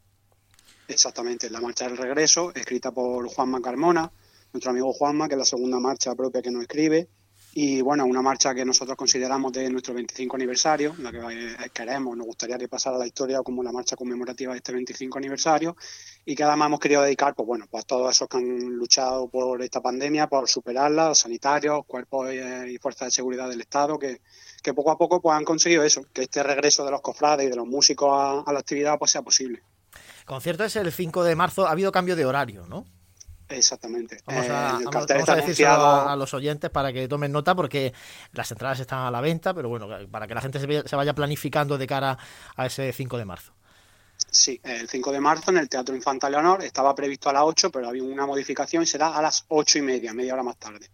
I: Exactamente, la marcha del regreso, escrita por Juanma Carmona, nuestro amigo Juanma, que es la segunda marcha propia que nos escribe. Y bueno, una marcha que nosotros consideramos de nuestro 25 aniversario, la que queremos, nos gustaría que pasara a la historia como la marcha conmemorativa de este 25 aniversario, y que además hemos querido dedicar, pues bueno, pues a todos esos que han luchado por esta pandemia, por superarla, los sanitarios, cuerpos y fuerzas de seguridad del Estado, que, que poco a poco pues han conseguido eso, que este regreso de los cofrades y de los músicos a, la actividad pues sea posible.
A: Concierto es el 5 de marzo, ha habido cambio de horario, ¿no?
I: Exactamente.
A: Vamos a, eh, vamos, vamos a decírselo a, a, los oyentes para que tomen nota porque las entradas están a la venta, pero bueno, para que la gente se, se vaya planificando de cara a ese 5 de marzo.
I: Sí, el 5 de marzo en el Teatro Infanta Leonor estaba previsto a las 8, pero había una modificación y será a las 8 y media, media hora más tarde.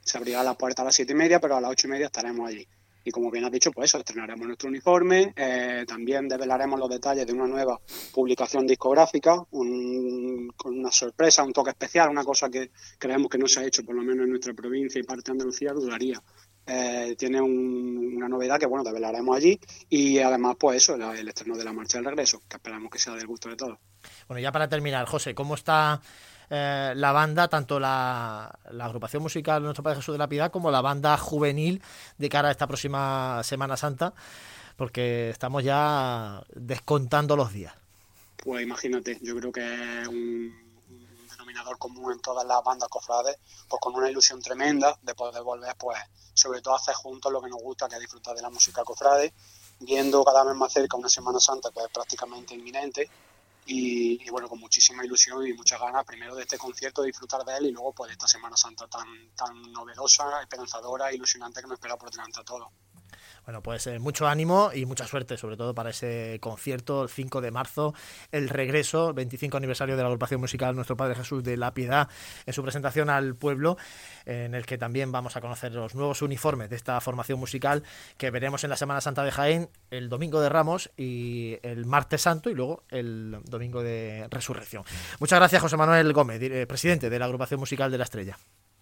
I: Se abrirá la puerta a las 7 y media, pero a las 8 y media estaremos allí. Y como bien has dicho, pues eso, estrenaremos nuestro uniforme, eh, también develaremos los detalles de una nueva publicación discográfica, con una sorpresa, un toque especial, una cosa que creemos que no se ha hecho, por lo menos en nuestra provincia y parte de Andalucía, duraría eh, tiene una novedad que, bueno, develaremos allí y además, pues eso, el estreno de la marcha del regreso, que esperamos que sea del gusto de todos.
A: Bueno, ya para terminar, José, ¿cómo está eh, la banda, tanto la, agrupación musical Nuestro Padre Jesús de la Piedad como la banda juvenil de cara a esta próxima Semana Santa? Porque estamos ya descontando los días.
I: Pues imagínate, yo creo que es un, denominador común en todas las bandas cofrades, pues con una ilusión tremenda de poder volver, pues sobre todo hacer juntos lo que nos gusta, que es disfrutar de la música cofrade, viendo cada vez más cerca una Semana Santa que es prácticamente inminente y, bueno, con muchísima ilusión y muchas ganas, primero de este concierto, de disfrutar de él y luego pues de esta Semana Santa tan, tan novedosa, esperanzadora, ilusionante que nos espera por delante a todos.
A: Bueno, pues eh, mucho ánimo y mucha suerte, sobre todo para ese concierto el 5 de marzo, el regreso, 25 aniversario de la agrupación musical Nuestro Padre Jesús de la Piedad, en su presentación al pueblo, en el que también vamos a conocer los nuevos uniformes de esta formación musical que veremos en la Semana Santa de Jaén el domingo de Ramos y el martes santo y luego el domingo de Resurrección. Muchas gracias, José Manuel Gómez, eh, presidente de la agrupación musical de la Estrella.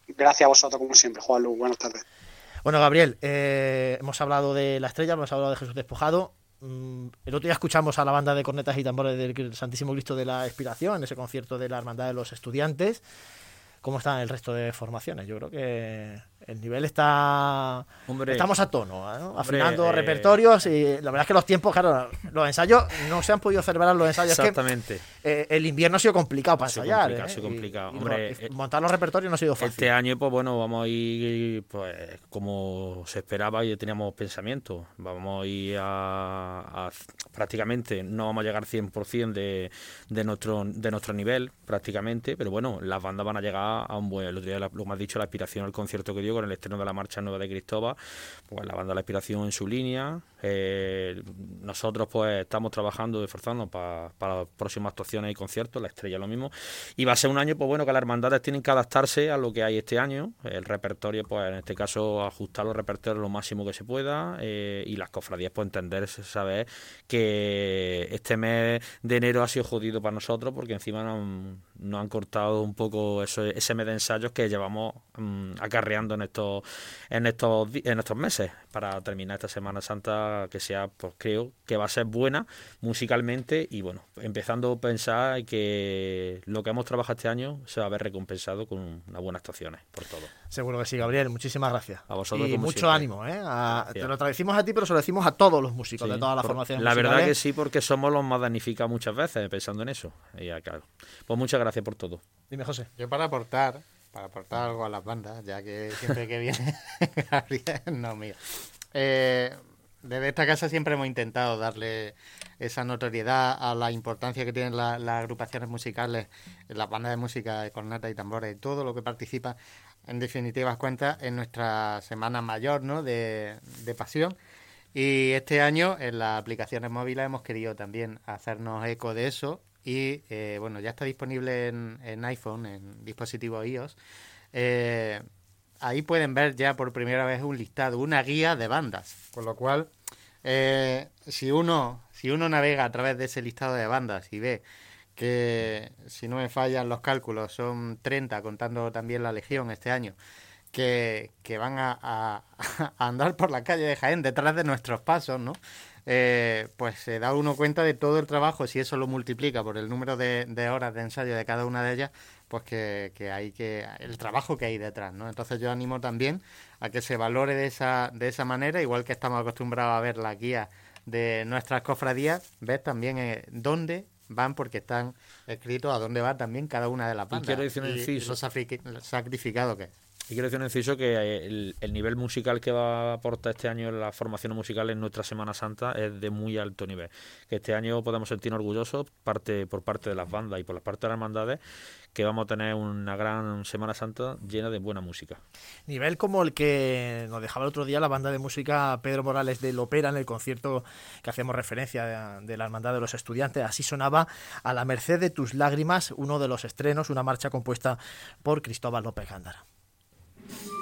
I: Gracias a vosotros, como siempre, Juan Luis. Buenas tardes.
A: Bueno, Gabriel, eh, hemos hablado de la estrella, hemos hablado de Jesús Despojado. Mm, el otro día escuchamos a la banda de cornetas y tambores del Santísimo Cristo de la Expiración en ese concierto de la Hermandad de los Estudiantes. ¿Cómo están el resto de formaciones? Yo creo que el nivel está. estamos a tono, ¿eh? afinando eh, repertorios y la verdad es que los tiempos, claro, los ensayos no se han podido celebrar los ensayos.
G: Exactamente.
A: Eh, el invierno ha sido complicado para ensayar.
G: ha sido complicado.
A: montar los repertorios no ha sido fácil.
G: Este año, pues bueno, vamos a ir pues como se esperaba y teníamos pensamiento. Vamos a ir a, prácticamente, no vamos a llegar 100% de, de, nuestro, de nuestro nivel, prácticamente, pero bueno, las bandas van a llegar a un buen. Día, lo que has dicho, la aspiración al concierto que dio con el estreno de la Marcha Nueva de Cristóbal, pues la banda La Inspiración en su línea. Eh, nosotros pues estamos trabajando, esforzando para, para próximas actuaciones y conciertos, la estrella lo mismo. Y va a ser un año, pues bueno, que las hermandades tienen que adaptarse a lo que hay este año. El repertorio, pues en este caso, ajustar los repertorios lo máximo que se pueda. Eh, y las cofradías, pues entender, saber que este mes de enero ha sido jodido para nosotros porque encima han, han cortado un poco eso, ese mes de ensayos que llevamos mm, acarreando en estos, en estos, en estos meses para terminar esta Semana Santa que sea, pues creo que va a ser buena musicalmente y bueno, empezando a pensar que lo que hemos trabajado este año se va a ver recompensado con unas buenas actuaciones por todo.
A: Seguro que sí, Gabriel, muchísimas gracias.
G: A vosotros.
A: Y mucho ánimo, ¿eh? te lo decimos a ti, pero se lo decimos a todos los músicos de todas las formaciones.
G: La verdad que sí, porque somos los más damnificados muchas veces pensando en eso. Y claro. Pues muchas gracias por todo.
A: Dime, José.
B: Yo para aportar para aportar algo a las bandas, ya que siempre que viene Gabriel, no, mío. Eh, desde esta casa siempre hemos intentado darle esa notoriedad a la importancia que tienen las agrupaciones musicales, las bandas de música, de corneta y tambores, y todo lo que participa, en definitivas cuentas, en nuestra semana mayor ¿no? de, de pasión. Y este año en las aplicaciones móviles hemos querido también hacernos eco de eso y eh, bueno, ya está disponible en, iPhone, en dispositivos iOS. Eh, ahí pueden ver ya por primera vez un listado, una guía de bandas, con lo cual eh, si uno si uno navega a través de ese listado de bandas y ve que si no me fallan los cálculos son 30 contando también la Legión este año que, van a, andar por la calle de Jaén detrás de nuestros pasos, ¿no? Eh, pues se da uno cuenta de todo el trabajo, si eso lo multiplica por el número de, horas de ensayo de cada una de ellas, pues que, hay que, el trabajo que hay detrás, ¿no? Entonces yo animo también a que se valore de esa, de esa manera, igual que estamos acostumbrados a ver la guía de nuestras cofradías, ver también eh, dónde van porque están escritos a dónde va también cada una de las bandas.
G: Y quiero decir
B: un sacrificado que es.
G: Y quiero decir un inciso que el, nivel musical que va a aportar este año en la formación musical en nuestra Semana Santa es de muy alto nivel. Que este año podemos sentirnos orgullosos parte por parte de las bandas y por la parte de las hermandades que vamos a tener una gran Semana Santa llena de buena música.
A: Nivel como el que nos dejaba el otro día la banda de música Pedro Morales de Lopera en el concierto que hacemos referencia de, de la Hermandad de los Estudiantes. Así sonaba A la merced de tus lágrimas, uno de los estrenos, una marcha compuesta por Cristóbal López Gándara. Thank you.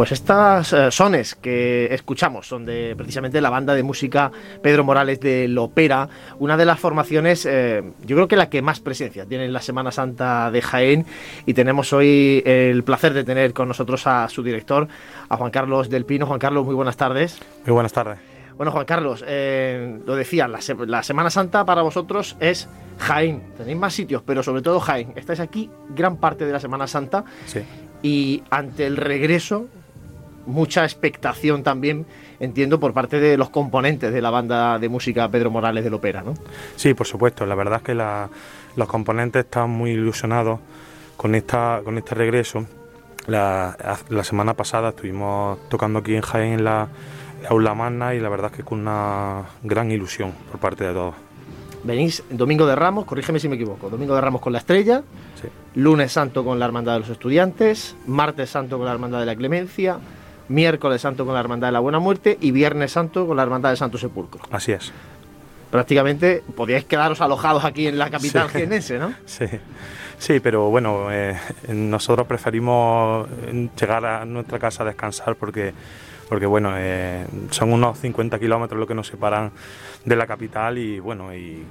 A: Pues estas eh, sones que escuchamos son de precisamente la banda de música Pedro Morales de Lopera, una de las formaciones, eh, yo creo que la que más presencia tiene en la Semana Santa de Jaén y tenemos hoy el placer de tener con nosotros a su director, a Juan Carlos del Pino. Juan Carlos, muy buenas tardes.
J: Muy buenas tardes.
A: Bueno, Juan Carlos, eh, lo decía, la, la Semana Santa para vosotros es Jaén. Tenéis más sitios, pero sobre todo Jaén. Estáis aquí gran parte de la Semana Santa.
J: Sí.
A: Y ante el regreso mucha expectación también, entiendo, por parte de los componentes de la banda de música Pedro Morales del Opera, ¿no?
J: Sí, por supuesto. La verdad es que los componentes están muy ilusionados con, esta, con este regreso. La, semana pasada estuvimos tocando aquí en Jaén en la, aula magna y la verdad es que con una gran ilusión por parte de todos.
A: Venís Domingo de Ramos, corrígeme si me equivoco, Domingo de Ramos con la Estrella, lunes santo con la Hermandad de los Estudiantes, martes santo con la Hermandad de la Clemencia, miércoles santo con la Hermandad de la Buena Muerte y viernes santo con la Hermandad del Santo Sepulcro.
J: Así es.
A: Prácticamente podíais quedaros alojados aquí en la capital
J: sí.
A: ¿no?
J: Sí, sí, pero bueno, eh, nosotros preferimos llegar a nuestra casa a descansar porque porque bueno, eh, son unos 50 kilómetros lo que nos separan de la capital y bueno, y,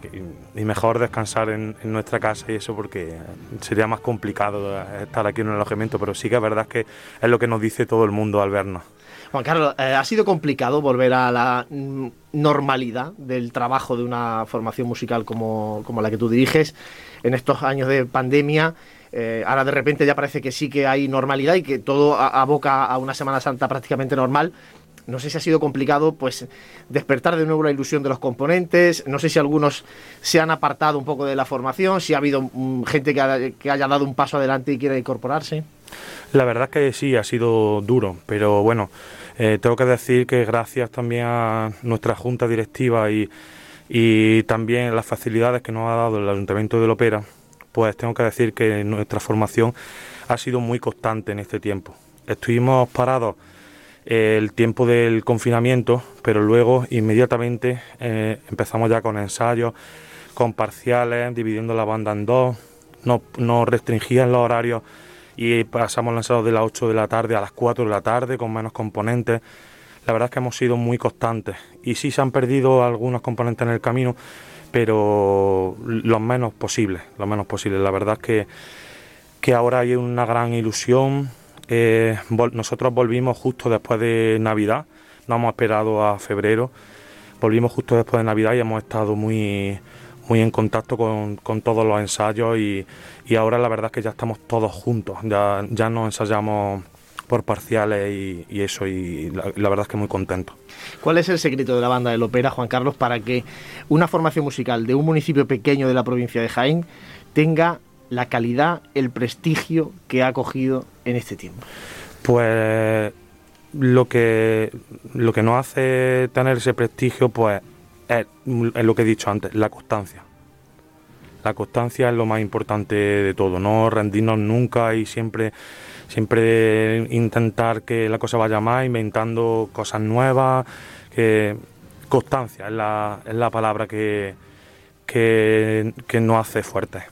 J: mejor descansar en, nuestra casa y eso porque sería más complicado estar aquí en un alojamiento, pero sí que es verdad que es lo que nos dice todo el mundo al vernos.
A: Juan Carlos, eh, ¿ha sido complicado volver a la normalidad del trabajo de una formación musical como, como la que tú diriges en estos años de pandemia? Eh, ahora de repente ya parece que sí que hay normalidad y que todo aboca a una Semana Santa prácticamente normal. No sé si ha sido complicado pues despertar de nuevo la ilusión de los componentes, no sé si algunos se han apartado un poco de la formación, si ha habido mm, gente que, haya dado un paso adelante y quiera incorporarse.
J: La verdad es que sí, ha sido duro, pero bueno, eh, tengo que decir que gracias también a nuestra junta directiva y, también las facilidades que nos ha dado el Ayuntamiento de Lopera, pues tengo que decir que nuestra formación ha sido muy constante en este tiempo. Estuvimos parados el tiempo del confinamiento, pero luego inmediatamente eh, empezamos ya con ensayos, con parciales, dividiendo la banda en dos, no restringían los horarios y pasamos lanzados de las 8 de la tarde a las 4 de la tarde con menos componentes. La verdad es que hemos sido muy constantes y sí se han perdido algunos componentes en el camino, pero lo menos posible, lo menos posible. La verdad es que, que ahora hay una gran ilusión. Eh, nosotros volvimos justo después de Navidad, no hemos esperado a febrero, volvimos justo después de Navidad y hemos estado muy, muy en contacto con, con todos los ensayos y, y, ahora la verdad es que ya estamos todos juntos, ya, ya no ensayamos por parciales y, eso, y la, verdad es que muy contento.
A: ¿Cuál es el secreto de la banda del ópera, Juan Carlos, para que una formación musical de un municipio pequeño de la provincia de Jaén tenga la calidad, el prestigio que ha cogido en este tiempo?
J: Pues lo que lo que nos hace tener ese prestigio pues es, es, lo que he dicho antes, la constancia. La constancia es lo más importante de todo, no rendirnos nunca y siempre siempre intentar que la cosa vaya más, inventando cosas nuevas, que constancia es la, es la palabra que, que, nos hace fuertes.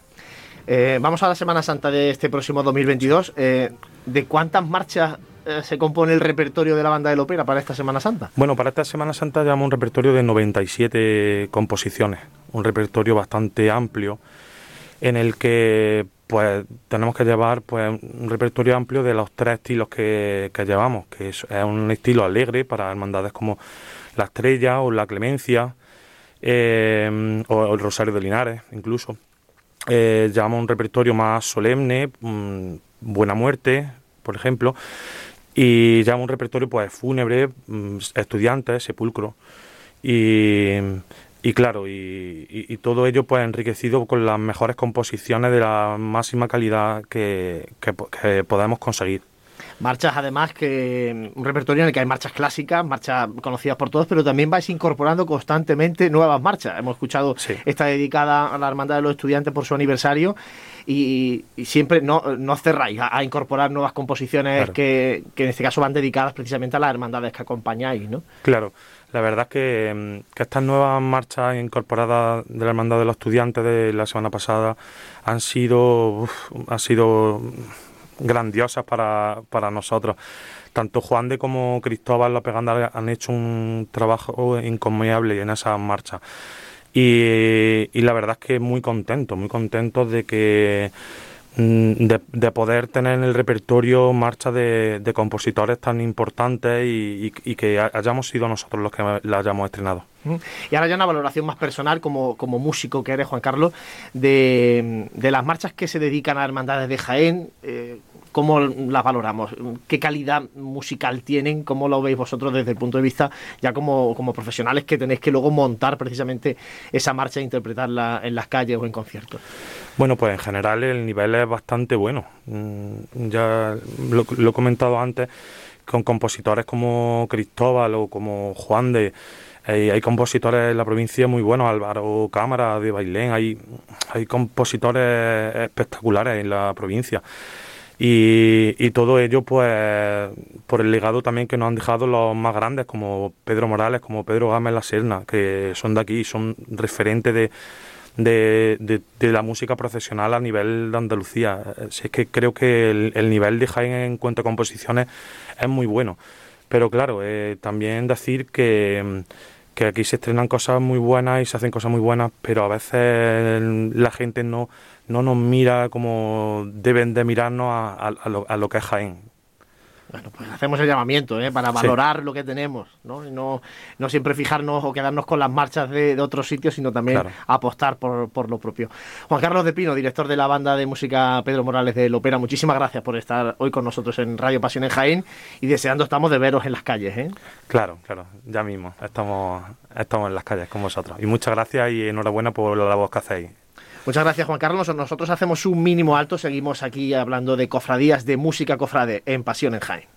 A: Eh, vamos a la Semana Santa de este próximo 2022. Eh, ¿De cuántas marchas se compone el repertorio de la banda del ópera para esta Semana Santa?
J: Bueno, para esta Semana Santa llevamos un repertorio de 97 composiciones, un repertorio bastante amplio en el que pues tenemos que llevar pues un repertorio amplio de los tres estilos que, llevamos, que es, un estilo alegre para hermandades como la Estrella o la Clemencia eh, o el Rosario de Linares incluso. Eh, llevamos un repertorio más solemne, mm, Buena Muerte, por ejemplo, y llevamos un repertorio pues fúnebre, mm, estudiantes, sepulcro y y claro, y, todo ello pues enriquecido con las mejores composiciones de la máxima calidad que, podemos conseguir.
A: Marchas además que un repertorio en el que hay marchas clásicas, marchas conocidas por todos, pero también vais incorporando constantemente nuevas marchas. Hemos escuchado esta dedicada a la Hermandad de los Estudiantes por su aniversario y, siempre no, no cerráis a, incorporar nuevas composiciones que, que, en este caso van dedicadas precisamente a las hermandades que acompañáis, ¿no?
J: Claro. La verdad es que, mm, que, estas nuevas marchas incorporadas de la Hermandad de los Estudiantes de la semana pasada han sido, ha sido grandiosas para, para nosotros. Tanto Juan de como Cristóbal López han hecho un trabajo incomiable en esa marcha. Y, la verdad es que muy contentos, muy contentos de que mm, de, de, poder tener en el repertorio marchas de, de compositores tan importantes y, y, y, que hayamos sido nosotros los que la hayamos estrenado.
A: Y ahora ya una valoración más personal como, como músico que eres, Juan Carlos, de, de las marchas que se dedican a hermandades de Jaén. Eh, ¿Cómo las valoramos? ¿Qué calidad musical tienen? ¿Cómo lo veis vosotros desde el punto de vista ya como, como profesionales que tenéis que luego montar precisamente esa marcha e interpretarla en las calles o en conciertos?
J: Bueno, pues en general el nivel es bastante bueno. Ya lo, he comentado antes con compositores como Cristóbal o como Juan de hay, compositores en la provincia muy buenos, Álvaro Cámara de Bailén, hay, hay compositores espectaculares en la provincia. Y, y, todo ello pues por el legado también que nos han dejado los más grandes como Pedro Morales, como Pedro Gámez La Serna, que son de aquí, son referentes de, de, la música profesional a nivel de Andalucía. Es que creo que el, el nivel de Jaén en cuanto a composiciones es muy bueno. Pero claro, eh, también decir que que aquí se estrenan cosas muy buenas y se hacen cosas muy buenas, pero a veces la gente no, no nos mira como deben de mirarnos a, a, a, lo, a lo, que es Jaén.
A: Bueno, pues hacemos el llamamiento ¿eh? para valorar sí. lo que tenemos, ¿no? Y no, no siempre fijarnos o quedarnos con las marchas de, de otros sitios, sino también claro. apostar por, por, lo propio. Juan Carlos de Pino, director de la banda de música Pedro Morales de Lopera, muchísimas gracias por estar hoy con nosotros en Radio Pasión en Jaén y deseando estamos de veros en las calles. ¿eh?
J: Claro, claro, ya mismo, estamos, estamos en las calles con vosotros. Y muchas gracias y enhorabuena por la voz que hacéis.
A: Muchas gracias, Juan Carlos. Nosotros hacemos un mínimo alto. Seguimos aquí hablando de cofradías de música cofrade en Pasión en Jaén.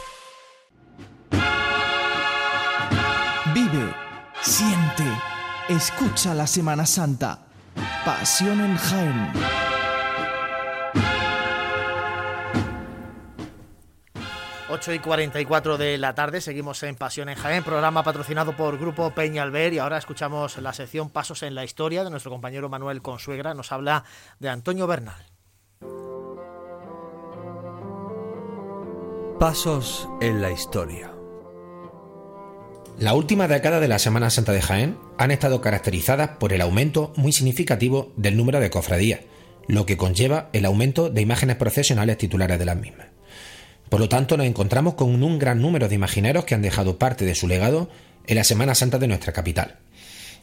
K: Siente, escucha la Semana Santa. Pasión en Jaén.
A: Ocho y 44 de la tarde, seguimos en Pasión en Jaén, programa patrocinado por Grupo Peña Alber y ahora escuchamos la sección Pasos en la Historia de nuestro compañero Manuel Consuegra, nos habla de Antonio Bernal.
L: Pasos en la Historia.
M: La última década de la Semana Santa de Jaén han estado caracterizadas por el aumento muy significativo del número de cofradías, lo que conlleva el aumento de imágenes procesionales titulares de las mismas. Por lo tanto, nos encontramos con un gran número de imagineros que han dejado parte de su legado en la Semana Santa de nuestra capital.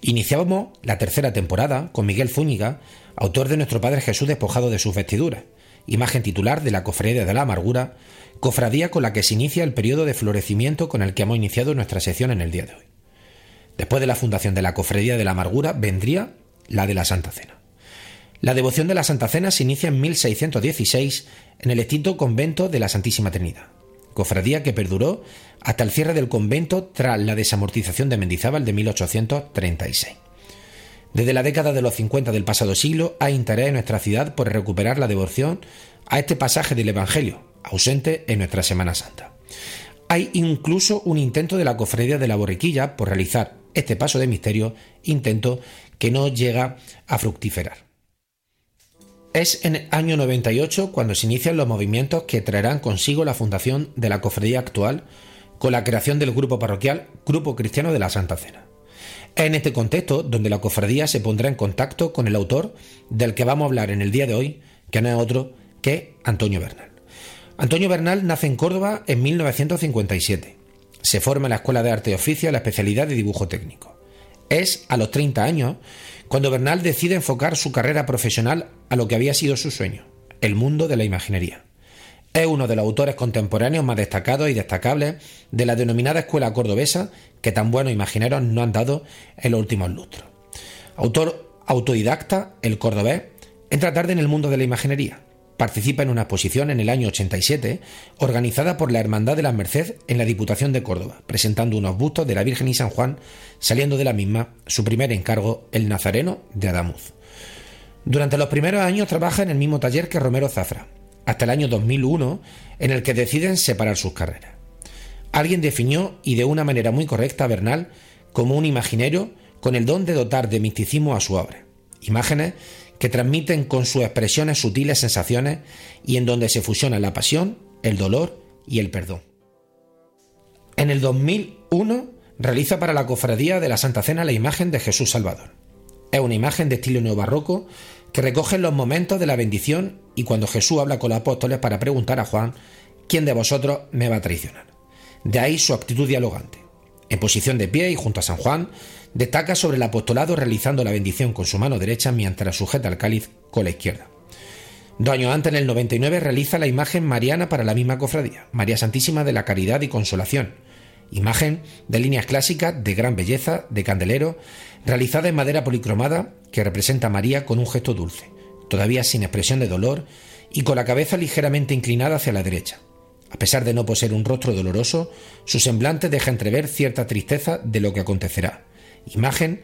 M: Iniciábamos la tercera temporada con Miguel Zúñiga, autor de Nuestro Padre Jesús despojado de sus vestiduras, imagen titular de la Cofradía de la Amargura, cofradía con la que se inicia el periodo de florecimiento con el que hemos iniciado nuestra sección en el día de hoy. Después de la fundación de la Cofradía de la Amargura vendría la de la Santa Cena. La devoción de la Santa Cena se inicia en 1616 en el extinto convento de la Santísima Trinidad, cofradía que perduró hasta el cierre del convento tras la desamortización de Mendizábal de 1836. Desde la década de los 50 del pasado siglo hay interés en nuestra ciudad por recuperar la devoción a este pasaje del Evangelio, ausente en nuestra Semana Santa. Hay incluso un intento de la Cofradía de la Borriquilla por realizar este paso de misterio, intento que no llega a fructiferar. Es en el año 98 cuando se inician los movimientos que traerán consigo la fundación de la cofradía actual con la creación del grupo parroquial Grupo Cristiano de la Santa Cena. Es en este contexto donde la cofradía se pondrá en contacto con el autor del que vamos a hablar en el día de hoy, que no es otro que Antonio Bernal. Antonio Bernal nace en Córdoba en 1957. Se forma en la Escuela de Arte y Oficio la especialidad de dibujo técnico. Es a los 30 años cuando Bernal decide enfocar su carrera profesional a lo que había sido su sueño, el mundo de la imaginería. Es uno de los autores contemporáneos más destacados y destacables de la denominada escuela cordobesa que tan buenos imagineros no han dado en los últimos lustros. Autor autodidacta, el cordobés, entra tarde en el mundo de la imaginería. Participa en una exposición en el año 87 organizada por la Hermandad de la Merced en la Diputación de Córdoba, presentando unos bustos de la Virgen y San Juan, saliendo de la misma su primer encargo, el Nazareno de Adamuz. Durante los primeros años trabaja en el mismo taller que Romero Zafra, hasta el año 2001, en el que deciden separar sus carreras. Alguien definió, y de una manera muy correcta, a Bernal como un imaginero con el don de dotar de misticismo a su obra. Imágenes que transmiten con sus expresiones sutiles sensaciones y en donde se fusiona la pasión, el dolor y el perdón. En el 2001 realiza para la Cofradía de la Santa Cena la imagen de Jesús Salvador. Es una imagen de estilo neobarroco que recoge los momentos de la bendición y cuando Jesús habla con los apóstoles para preguntar a Juan, ¿quién de vosotros me va a traicionar? De ahí su actitud dialogante. En posición de pie y junto a San Juan, destaca sobre el apostolado realizando la bendición con su mano derecha mientras sujeta el cáliz con la izquierda. Dos años antes, en el 99, realiza la imagen mariana para la misma cofradía, María Santísima de la Caridad y Consolación, imagen de líneas clásicas de gran belleza, de candelero, realizada en madera policromada que representa a María con un gesto dulce, todavía sin expresión de dolor y con la cabeza ligeramente inclinada hacia la derecha. A pesar de no poseer un rostro doloroso, su semblante deja entrever cierta tristeza de lo que acontecerá. Imagen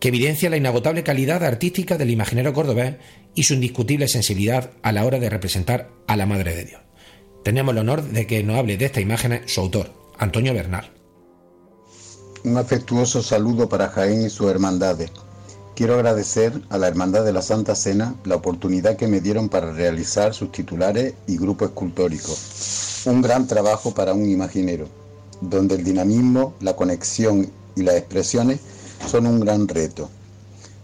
M: que evidencia la inagotable calidad artística del imaginero cordobés y su indiscutible sensibilidad a la hora de representar a la Madre de Dios. Tenemos el honor de que nos hable de esta imagen su autor, Antonio Bernal.
N: Un afectuoso saludo para Jaén y su hermandades. Quiero agradecer a la Hermandad de la Santa Cena la oportunidad que me dieron para realizar sus titulares y grupo escultórico. Un gran trabajo para un imaginero, donde el dinamismo, la conexión y las expresiones son un gran reto.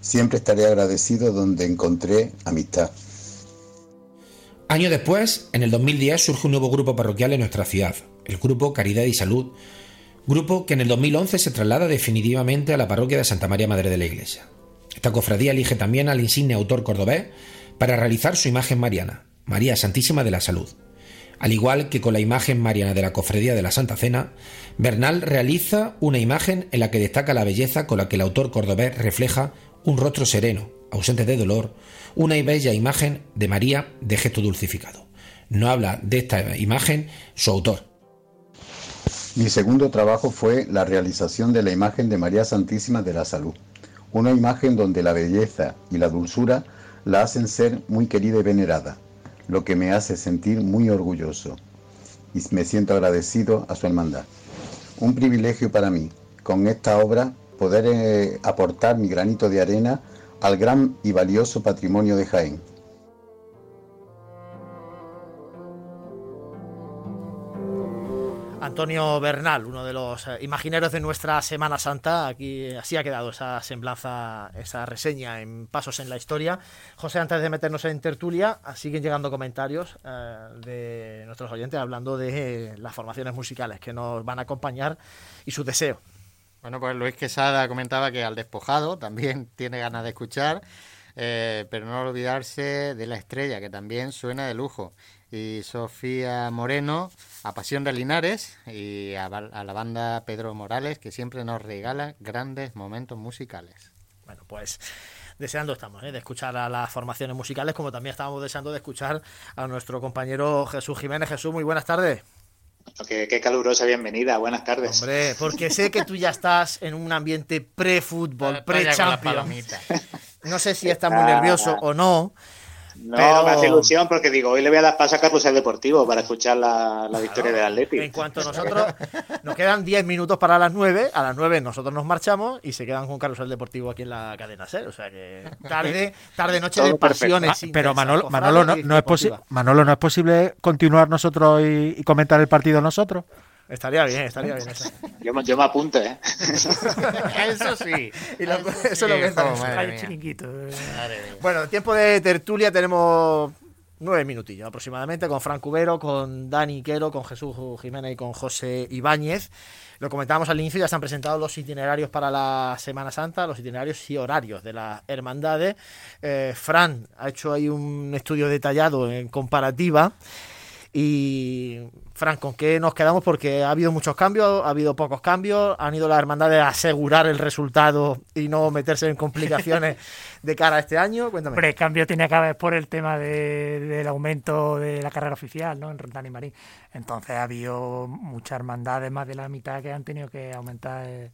N: Siempre estaré agradecido donde encontré amistad.
M: Año después, en el 2010, surge un nuevo grupo parroquial en nuestra ciudad, el Grupo Caridad y Salud, grupo que en el 2011 se traslada definitivamente a la parroquia de Santa María Madre de la Iglesia. Esta cofradía elige también al insigne autor cordobés para realizar su imagen mariana, María Santísima de la Salud. Al igual que con la imagen mariana de la cofradía de la Santa Cena, Bernal realiza una imagen en la que destaca la belleza con la que el autor cordobés refleja un rostro sereno, ausente de dolor, una bella imagen de María de gesto dulcificado. No habla de esta imagen su autor.
N: Mi segundo trabajo fue la realización de la imagen de María Santísima de la Salud, una imagen donde la belleza y la dulzura la hacen ser muy querida y venerada, lo que me hace sentir muy orgulloso y me siento agradecido a su hermandad. Un privilegio para mí, con esta obra, poder eh, aportar mi granito de arena al gran y valioso patrimonio de Jaén.
A: Antonio Bernal, uno de los eh, imagineros de nuestra Semana Santa. Aquí así ha quedado esa semblanza, esa reseña en Pasos en la Historia. José, antes de meternos en tertulia, siguen llegando comentarios eh, de nuestros oyentes hablando de las formaciones musicales que nos van a acompañar y su deseo.
B: Bueno, pues Luis Quesada comentaba que al despojado también tiene ganas de escuchar, eh, pero no olvidarse de la estrella, que también suena de lujo y Sofía Moreno, a Pasión de Linares y a, la banda Pedro Morales, que siempre nos regala grandes momentos musicales.
A: Bueno, pues deseando estamos ¿eh? de escuchar a las formaciones musicales, como también estábamos deseando de escuchar a nuestro compañero Jesús Jiménez. Jesús, muy buenas tardes.
O: Qué, calurosa bienvenida, buenas tardes.
A: Hombre, porque sé que tú ya estás en un ambiente pre-fútbol, pre-champions. No sé si estás muy nervioso o no,
O: no, me hace ilusión porque digo, hoy le voy a dar paso a Carlos el Deportivo para escuchar la, victoria del Atlético.
A: En cuanto a nosotros, nos quedan 10 minutos para las 9, a las 9 nosotros nos marchamos y se quedan con Carlos el Deportivo aquí en la cadena SER. O sea que tarde, tarde noche de pasiones.
D: Ah, pero Manolo, Manolo, no, es Manolo, ¿no es posible continuar nosotros y comentar el partido nosotros?
A: Estaría bien, estaría bien eso.
O: Yo, yo me apunto, ¿eh?
B: eso sí.
A: Y lo, eso es lo que Bueno, tiempo de tertulia tenemos nueve minutillos aproximadamente con Frank Cubero, con Dani Quero, con Jesús Jiménez y con José Ibáñez. Lo comentábamos al inicio, ya se han presentado los itinerarios para la Semana Santa, los itinerarios y horarios de las hermandades. Eh, Fran ha hecho ahí un estudio detallado en comparativa Y, Fran, ¿con qué nos quedamos? Porque ha habido muchos cambios, ha habido pocos cambios, han ido las hermandades a asegurar el resultado y no meterse en complicaciones de cara a este año. Cuéntame.
C: Hombre, el cambio tiene que haber por el tema de, del aumento de la carrera oficial, ¿no? En Roldán y Marín. Entonces ha habido muchas hermandades, más de la mitad, que han tenido que aumentar el,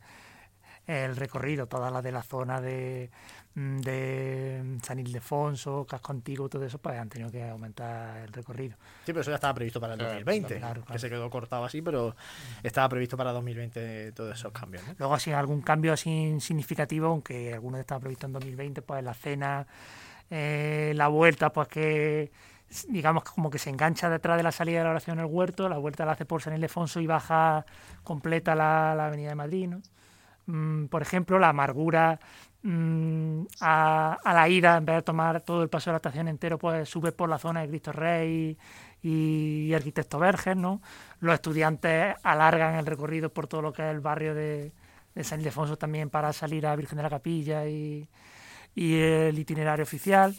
C: el recorrido, todas las de la zona de de San Ildefonso, Casco Antiguo, todo eso, pues han tenido que aumentar el recorrido.
A: Sí, pero eso ya estaba previsto para el 2020, que se quedó cortado así, pero estaba previsto para 2020 todos esos cambios.
C: Luego, así, algún cambio así significativo, aunque algunos estaban previstos en 2020, pues la cena, eh, la vuelta, pues que digamos como que se engancha detrás de la salida de la oración en el huerto, la vuelta la hace por San Ildefonso y baja completa la, Avenida de Madrid, ¿no? Mm, por ejemplo, la amargura Mm, a, la ida, en vez de tomar todo el paso de la estación entero, pues sube por la zona de Cristo Rey y, Arquitecto Verges, ¿no? Los estudiantes alargan el recorrido por todo lo que es el barrio de, San Ildefonso también para salir a Virgen de la Capilla y, el itinerario oficial.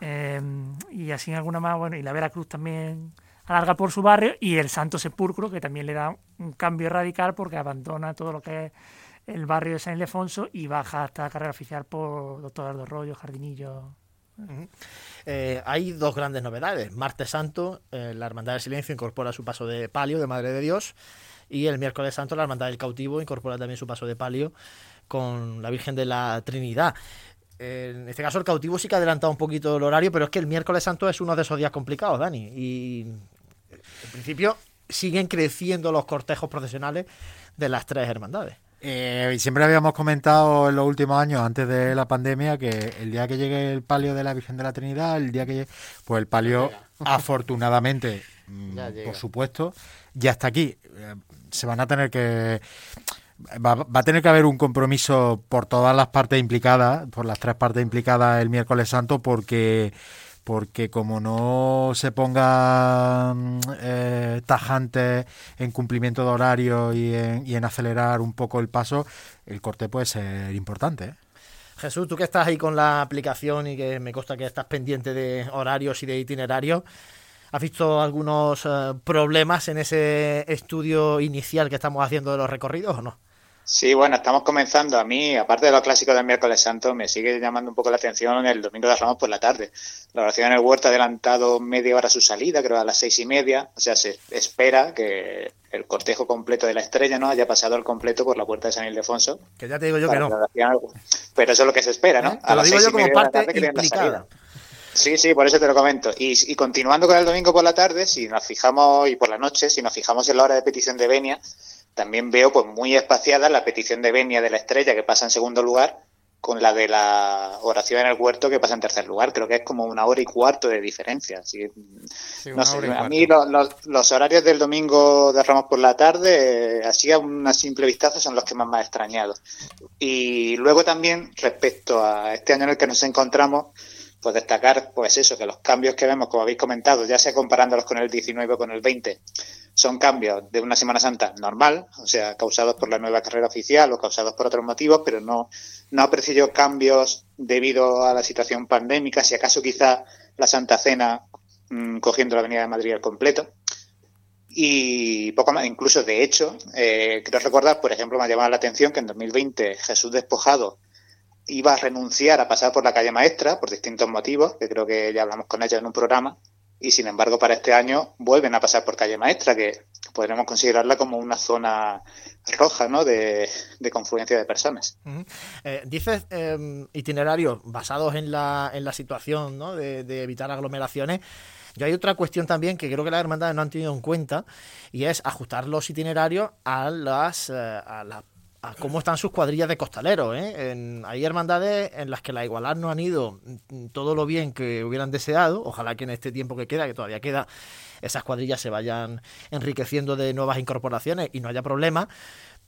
C: Em, y así alguna más, bueno, y la Veracruz también alarga por su barrio y el Santo Sepulcro, que también le da un cambio radical porque abandona todo lo que es el barrio de San Ildefonso y baja hasta la carrera oficial por Doctor de Rollo, Jardinillo.
A: Eh, hay dos grandes novedades. Martes Santo, eh, la Hermandad del Silencio incorpora su paso de palio de Madre de Dios. Y el miércoles santo, la Hermandad del Cautivo incorpora también su paso de palio con la Virgen de la Trinidad. en este caso, el cautivo sí que ha adelantado un poquito el horario, pero es que el miércoles santo es uno de esos días complicados, Dani. Y en principio siguen creciendo los cortejos procesionales de las tres hermandades.
D: Eh, siempre habíamos comentado en los últimos años, antes de la pandemia, que el día que llegue el palio de la Virgen de la Trinidad, el día que llegue, pues el palio, afortunadamente, mm, por supuesto, ya está aquí. Eh, se van a tener que va, va, a tener que haber un compromiso por todas las partes implicadas, por las tres partes implicadas el miércoles santo, porque porque como no se ponga mm, eh, tajante en cumplimiento de horario y en, acelerar un poco el paso, el corte puede ser importante. ¿eh?
A: Jesús, tú que estás ahí con la aplicación y que me consta que estás pendiente de horarios y de itinerarios, ¿has visto algunos eh, problemas en ese estudio inicial que estamos haciendo de los recorridos o no?
O: Sí, bueno, estamos comenzando. A mí, aparte de los clásicos del miércoles santo, me sigue llamando un poco la atención el domingo de Ramos por la tarde. La oración en el huerto ha adelantado media hora su salida, creo a las seis y media. O sea, se espera que el cortejo completo de la estrella no haya pasado al completo por la puerta de San Ildefonso.
A: Que ya te digo yo que no.
O: Pero eso es lo que se espera, ¿no?
A: ¿Eh? Te lo digo yo como parte implicada.
O: Sí, sí, por eso te lo comento. Y, y continuando con el domingo por la tarde, si nos fijamos, y por la noche, si nos fijamos en la hora de petición de venia, también veo pues muy espaciada la petición de venia de la estrella que pasa en segundo lugar con la de la oración en el huerto que pasa en tercer lugar. Creo que es como una hora y cuarto de diferencia. Así, no sé, a mí los, horarios del domingo de Ramos por la tarde, así a una simple vistazo, son los que más me han extrañado. Y luego también, respecto a este año en el que nos encontramos, pues destacar, pues eso, que los cambios que vemos, como habéis comentado, ya sea comparándolos con el 19 o con el 20, son cambios de una Semana Santa normal, o sea, causados por la nueva carrera oficial o causados por otros motivos, pero no, no aprecio cambios debido a la situación pandémica, si acaso quizá la Santa Cena mm, cogiendo la Avenida de Madrid al completo. Y poco más, incluso de hecho, eh, quiero recordar, por ejemplo, me ha llamado la atención que en 2020 Jesús Despojado iba a renunciar a pasar por la calle maestra por distintos motivos, que creo que ya hablamos con ella en un programa, y sin embargo para este año vuelven a pasar por calle maestra, que podremos considerarla como una zona roja ¿no? de, confluencia de personas.
A: Eh, dices em, itinerarios basados en la, en la situación ¿no? de, evitar aglomeraciones. Yo hay otra cuestión también que creo que las hermandades no han tenido en cuenta y es ajustar los itinerarios a las, eh, a las cómo están sus cuadrillas de costaleros. ¿eh? hay hermandades en las que la igualdad no han ido todo lo bien que hubieran deseado. Ojalá que en este tiempo que queda, que todavía queda, esas cuadrillas se vayan enriqueciendo de nuevas incorporaciones y no haya problema.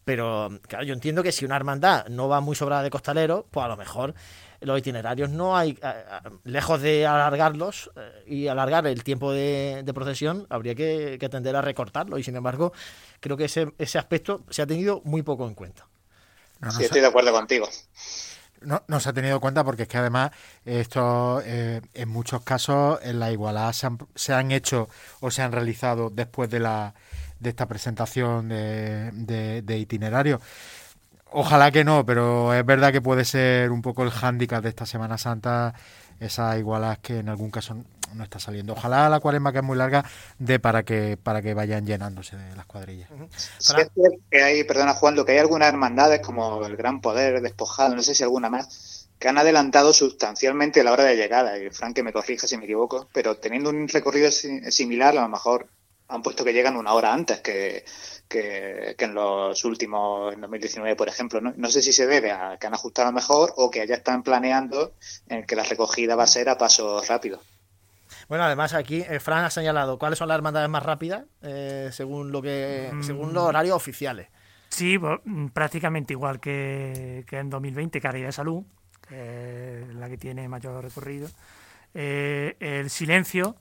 A: Pero claro, yo entiendo que si una hermandad no va muy sobrada de costaleros, pues a lo mejor los itinerarios no hay, lejos de alargarlos eh, y alargar el tiempo de, procesión, habría que, tender a recortarlo y sin embargo creo que ese, ese aspecto se ha tenido muy poco en cuenta.
O: sí, estoy de acuerdo contigo.
D: No, no se ha tenido en cuenta porque es que además esto eh, en muchos casos en la igualdad se han, se han hecho o se han realizado después de la de esta presentación de, de, de itinerario. Ojalá que no, pero es verdad que puede ser un poco el hándicap de esta Semana Santa, esas igualas que en algún caso no está saliendo. Ojalá la cuaresma, que es muy larga, de para que para que vayan llenándose de las cuadrillas.
O: Sí, es que hay, perdona Juan, lo que hay algunas hermandades como el Gran Poder, Despojado, no sé si alguna más, que han adelantado sustancialmente la hora de llegada. Y Frank, que me corrija si me equivoco, pero teniendo un recorrido si- similar, a lo mejor han puesto que llegan una hora antes que, que, que en los últimos, en 2019, por ejemplo. ¿no? no sé si se debe a que han ajustado mejor o que ya están planeando en que la recogida va a ser a paso rápido.
A: Bueno, además aquí eh, Fran ha señalado cuáles son las hermandades más rápidas eh, según lo que
C: Mm.
A: según los horarios oficiales.
C: Sí, pues, mm, prácticamente igual que, que en 2020, Caridad de Salud, que es la que tiene mayor recorrido. Eh, el silencio,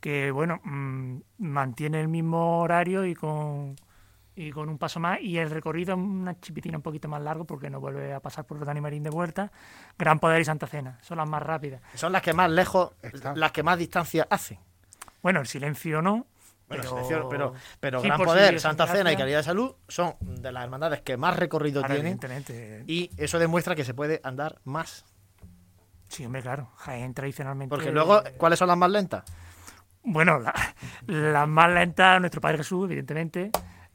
C: que bueno, mm, mantiene el mismo horario y con, y con un paso más. Y el recorrido es una chipitina un poquito más largo porque no vuelve a pasar por Dani Marín de vuelta. Gran Poder y Santa Cena, son las más rápidas.
A: Son las que más lejos, las que más distancia hacen.
C: Bueno, el silencio no.
A: Bueno,
C: pero,
A: silencio, pero, pero
C: Sí,
A: Gran Poder,
C: sí,
A: Santa. Cena y Calidad de Salud son de las hermandades que más recorrido
C: Claro,
A: tienen.
C: evidentemente.
A: Y eso demuestra que se puede andar más.
C: Sí, hombre, claro. Jaén tradicionalmente.
A: Porque luego, ¿cuáles son las más lentas?
C: Bueno, la, la más lenta, nuestro Padre Jesús, evidentemente.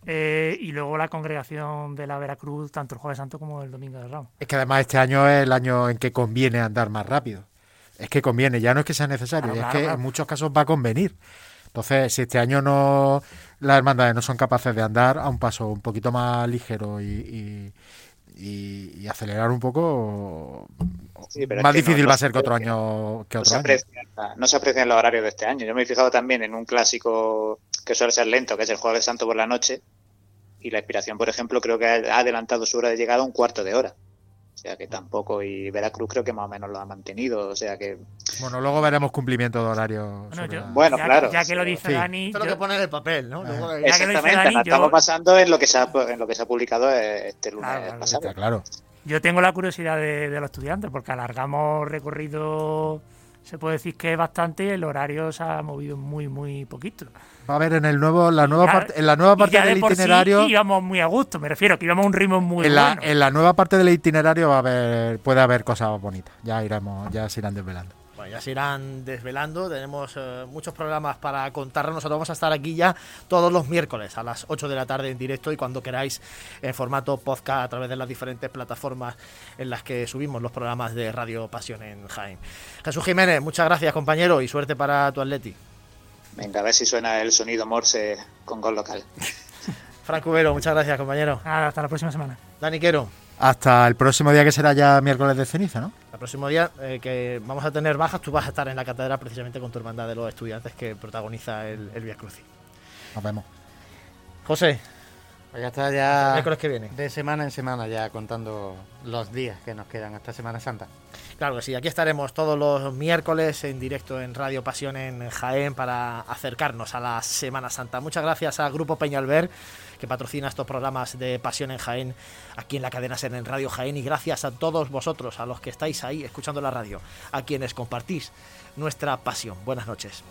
C: eh, y luego la congregación de la Veracruz, tanto el Jueves Santo como el Domingo de Ramos.
D: Es que además este año es el año en que conviene andar más rápido. Es que conviene, ya no es que sea necesario,
C: Claro,
D: es
C: claro,
D: que
C: claro.
D: en muchos casos va a convenir. Entonces, si este año no las hermandades no son capaces de andar a un paso un poquito más ligero y, y- y- y acelerar un poco,
O: Sí, pero es
D: más
O: no-
D: difícil
O: no
D: va a
O: se
D: ser que otro año que
O: no
D: otro año.
O: no se aprecian los horarios de este año. Yo me he fijado también en un clásico que suele ser lento, que es el Jueves Santo por la noche. Y la inspiración, por ejemplo, creo que ha adelantado su hora de llegada un cuarto de hora. O sea que tampoco. Y Veracruz creo que más o menos lo ha mantenido. O sea que.
D: Bueno, luego veremos cumplimiento de horario.
C: Bueno,
D: sobre
C: yo-
D: la-
O: Bueno,
C: ya,
O: claro.
C: Ya que lo dice
D: Sí.
C: Dani.
A: Esto es lo que pone en el papel, ¿no? Luego,
C: Ya que lo dice
O: Exactamente,
C: Dani,
O: nos
C: yo-
O: estamos basando en lo que se ha, en lo que se ha publicado este lunes
C: claro,
O: pasado.
D: Está claro.
C: Yo tengo la curiosidad de, de los estudiantes, porque alargamos recorrido, se puede decir que es bastante, y el horario se ha movido muy, muy poquito.
D: Va a haber en el nuevo, la nueva
C: Ya-
D: parte, en la nueva parte
C: ya de
D: del
C: por sí
D: itinerario.
C: íbamos muy a gusto, me refiero, que íbamos a un ritmo muy
D: en, la,
C: bueno.
D: en la nueva parte del itinerario va a haber, puede haber cosas bonitas. Ya iremos, ya se irán desvelando.
A: Ya se irán desvelando. Tenemos eh, muchos programas para contarnos. Nosotros vamos a estar aquí ya todos los miércoles a las 8 de la tarde en directo y cuando queráis en formato podcast a través de las diferentes plataformas en las que subimos los programas de Radio Pasión en Jaén. Jesús Jiménez, muchas gracias compañero y suerte para tu Atleti.
O: Venga, a ver si suena el sonido Morse con gol local.
A: Frank Cubero, muchas gracias compañero.
C: Hasta la próxima semana.
A: Dani Quero,
D: Hasta el próximo día que será ya miércoles de ceniza, ¿no?
A: El próximo día eh, que vamos a tener bajas, tú vas a estar en la catedral precisamente con tu hermandad de los estudiantes que protagoniza el, el Via Crucis.
D: Nos vemos.
A: José,
B: Pues ya está ya
A: miércoles que viene.
B: de semana en semana ya contando los días que nos quedan hasta Semana Santa.
A: Claro que sí, aquí estaremos todos los miércoles en directo en Radio Pasión en Jaén para acercarnos a la Semana Santa. Muchas gracias al Grupo Peñalver que patrocina estos programas de Pasión en Jaén aquí en la cadena SER en Radio Jaén y gracias a todos vosotros, a los que estáis ahí escuchando la radio, a quienes compartís nuestra pasión. Buenas noches.